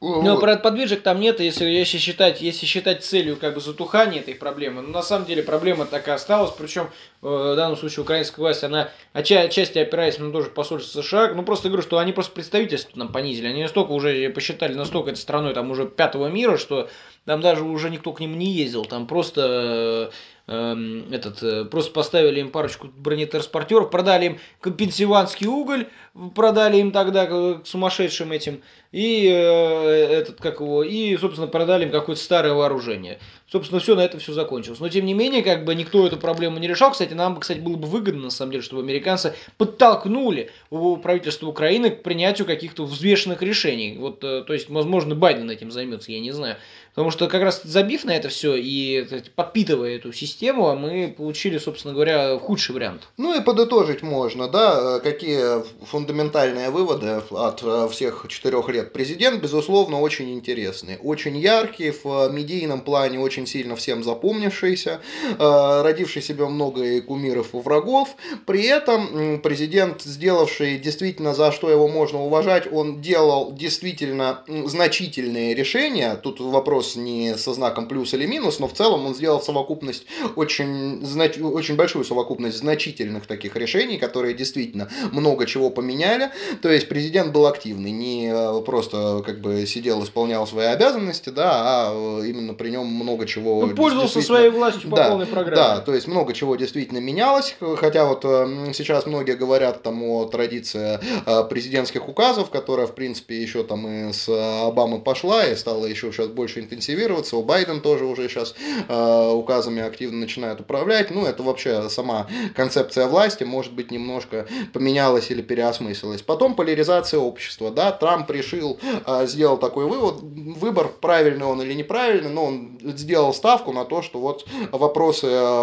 Ну, вот. про подвижек там нет, если, если, считать, если считать целью как бы затухания этой проблемы. Но на самом деле проблема такая осталась, причем э, в данном случае украинская власть, она отчасти опирается на тоже посольство США. Ну, просто говорю, что они просто представительство нам понизили. Они настолько уже посчитали, настолько этой страной там уже пятого мира, что там даже уже никто к ним не ездил. Там просто этот, э, просто поставили им парочку бронетранспортеров, продали им компенсионский уголь, продали им тогда к сумасшедшим этим, и э, этот, как его, и, собственно, продали им какое-то старое вооружение. Собственно, все, на этом все закончилось. Но, тем не менее, как бы никто эту проблему не решал. Кстати, нам, кстати, было бы выгодно, на самом деле, чтобы американцы подтолкнули правительство Украины к принятию каких-то взвешенных решений. Вот, э, то есть, возможно, Байден этим займется, я не знаю. Потому что как раз забив на это все и подпитывая эту систему, мы получили, собственно говоря, худший вариант. Ну и подытожить можно, да, какие фундаментальные выводы от э, всех четырех лет. Президент, безусловно, очень интересный, очень яркий, в медийном плане очень сильно всем запомнившийся, э, родивший себе много и кумиров и врагов. При этом президент, сделавший действительно за что его можно уважать, он делал действительно значительные решения. Тут вопрос вопрос не со знаком плюс или минус, но в целом он сделал совокупность очень, знач, очень большую совокупность значительных таких решений, которые действительно много чего поменяли. То есть президент был активный, не э, просто как бы сидел, исполнял свои обязанности, да, а э, именно при нем много чего... Он пользовался своей властью по да, полной программе. Да, то есть много чего действительно менялось, хотя вот э, сейчас многие говорят там о традиции президентских указов, которая, в принципе, еще там и с Обамы пошла и стала еще сейчас больше интенсивнее интенсивироваться. У Байден тоже уже сейчас э, указами активно начинает управлять. Ну, это вообще сама концепция власти, может быть, немножко поменялась или переосмыслилась. Потом поляризация общества. Да, Трамп решил, э, сделал такой вывод, выбор, правильный он или неправильный, но он сделал ставку на то, что вот вопросы э,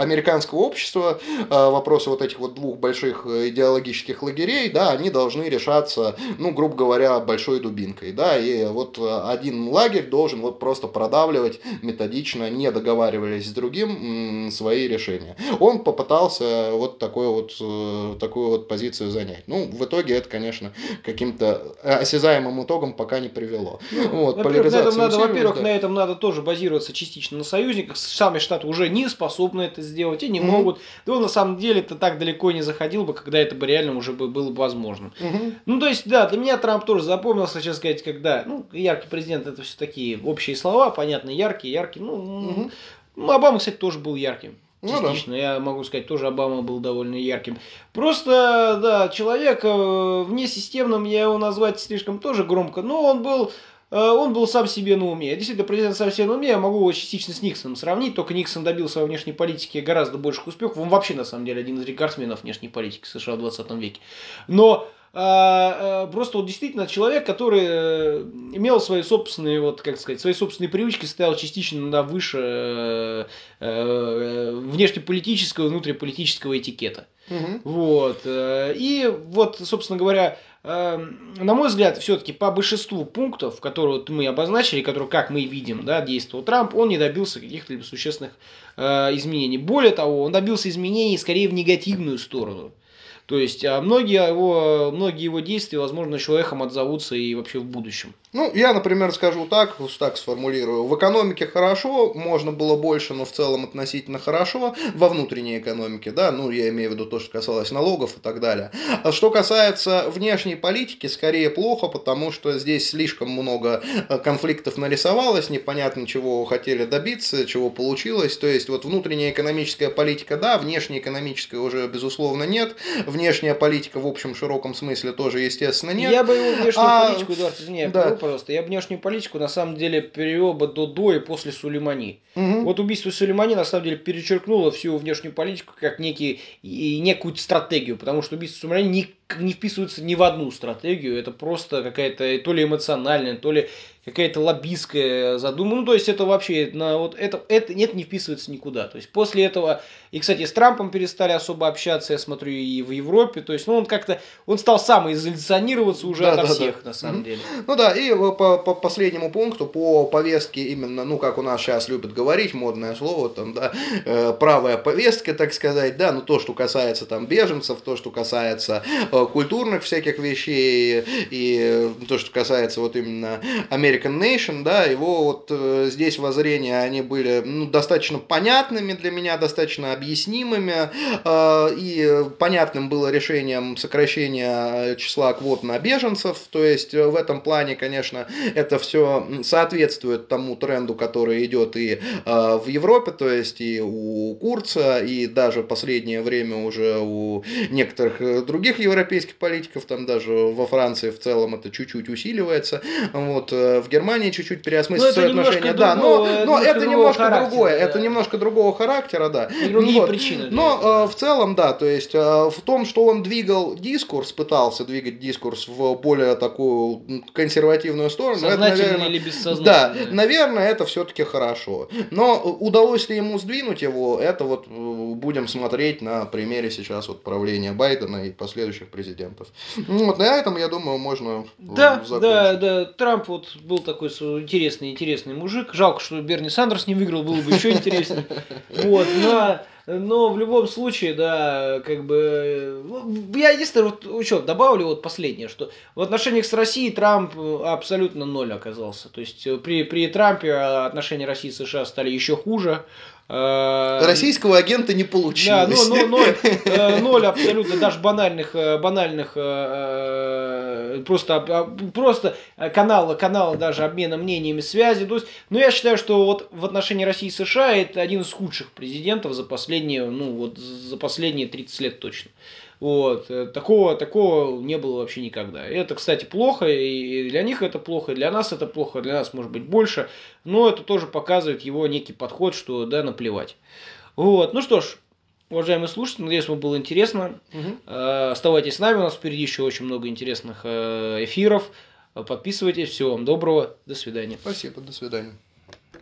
американского общества, э, вопросы вот этих вот двух больших идеологических лагерей, да, они должны решаться, ну, грубо говоря, большой дубинкой, да, и вот один лагерь Лагерь должен вот просто продавливать методично, не договаривались с другим, свои решения. Он попытался вот такой вот, э, такую вот позицию занять. Ну, в итоге это, конечно, каким-то осязаемым итогом пока не привело. Ну, вот, во-первых, на этом, надо, во-первых да. на этом надо тоже базироваться частично на союзниках. Сами Штаты уже не способны это сделать и не mm-hmm. могут. Да он на самом деле это так далеко не заходил бы, когда это бы реально уже было бы возможно. Mm-hmm. Ну, то есть, да, для меня Трамп тоже запомнился, сейчас сказать, когда, ну, яркий президент это все-таки такие общие слова, понятно, яркие, яркие. Ну, угу. Ну, Обама, кстати, тоже был ярким. Частично, ну, да. я могу сказать, тоже Обама был довольно ярким. Просто, да, человек э, вне системным, я его назвать слишком тоже громко, но он был э, он был сам себе на уме. Действительно, президент сам себе на уме, я могу его частично с Никсоном сравнить, только Никсон добился во внешней политике гораздо больших успехов. Он вообще, на самом деле, один из рекордсменов внешней политики США в 20 веке. Но просто вот действительно человек, который э, имел свои собственные, вот, как сказать, свои собственные привычки, стоял частично на выше э, э, внешнеполитического и внутриполитического этикета. Угу. Вот. И вот, собственно говоря, на мой взгляд, все-таки по большинству пунктов, которые вот мы обозначили, которые, как мы видим, да, действовал Трамп, он не добился каких-то существенных изменений. Более того, он добился изменений скорее в негативную сторону. То есть, а многие его, многие его действия, возможно, еще эхом отзовутся и вообще в будущем. Ну, я, например, скажу так, так сформулирую. В экономике хорошо, можно было больше, но в целом относительно хорошо. Во внутренней экономике, да, ну, я имею в виду то, что касалось налогов и так далее. А что касается внешней политики, скорее плохо, потому что здесь слишком много э, конфликтов нарисовалось, непонятно, чего хотели добиться, чего получилось. То есть, вот внутренняя экономическая политика, да, внешняя экономическая уже, безусловно, нет. Внешняя политика в общем широком смысле тоже, естественно, нет. Я бы его внешнюю а, политику, Эдуард, извини, да пожалуйста, я внешнюю политику на самом деле перевел бы до до и после Сулеймани. Угу. Вот убийство Сулеймани на самом деле перечеркнуло всю внешнюю политику как некий, и некую стратегию, потому что убийство Сулеймани не, вписывается ни в одну стратегию, это просто какая-то то ли эмоциональная, то ли какая-то лоббистская задумка. Ну, то есть это вообще на вот это, это нет, не вписывается никуда. То есть после этого, и, кстати, с Трампом перестали особо общаться, я смотрю, и в Европе. То есть, ну, он как-то, он стал самоизоляционироваться уже да, ото да, всех, да. на самом деле. Ну да, и по, по последнему пункту, по повестке именно, ну, как у нас сейчас любят говорить, модное слово, там, да, э, правая повестка, так сказать, да, ну, то, что касается там беженцев, то, что касается э, культурных всяких вещей, и то, что касается вот именно American Nation, да, его вот э, здесь воззрения, они были ну, достаточно понятными для меня, достаточно объяснимыми, э, и понятным было решением сокращения числа квот на беженцев, то есть э, в этом плане, конечно, это все соответствует тому тренду, который идет и э, в Европе, то есть и у Курца, и даже последнее время уже у некоторых э, других европейских политиков, там даже во Франции в целом это чуть-чуть усиливается, вот, э, в Германии чуть-чуть переосмыслить свои отношения. Да, но, но это немножко другое, да. это немножко другого характера, да. И другие вот. причины. Но э, в целом, да, то есть э, в том, что он двигал дискурс, пытался двигать дискурс в более такую консервативную сторону. Это, наверное, или бессознательно. Да, наверное, это все-таки хорошо. Но удалось ли ему сдвинуть его, это вот э, будем смотреть на примере сейчас вот правления Байдена и последующих президентов. Ну, вот на этом, я думаю, можно да, закончить. Да, да, Трамп вот был такой интересный, интересный мужик. Жалко, что Берни Сандерс не выиграл, было бы еще интереснее. Вот, но, но в любом случае, да, как бы... Я единственное, вот еще добавлю вот последнее, что в отношениях с Россией Трамп абсолютно ноль оказался. То есть при, при Трампе отношения России и США стали еще хуже. Э, Российского агента не получилось. Да, ну, ну, ноль, э, ноль абсолютно, даже банальных, э, банальных просто, просто канала, канала даже обмена мнениями, связи. То есть, ну, я считаю, что вот в отношении России и США это один из худших президентов за последние, ну, вот за последние 30 лет точно. Вот. Э, такого, такого не было вообще никогда. И это, кстати, плохо, и для них это плохо, и для нас это плохо, для нас может быть больше, но это тоже показывает его некий подход, что да, наплевать. Вот. Ну что ж, уважаемые слушатели, надеюсь, вам было интересно. Угу. Оставайтесь с нами, у нас впереди еще очень много интересных э, эфиров. Подписывайтесь, всего вам доброго, до свидания. Спасибо, до свидания.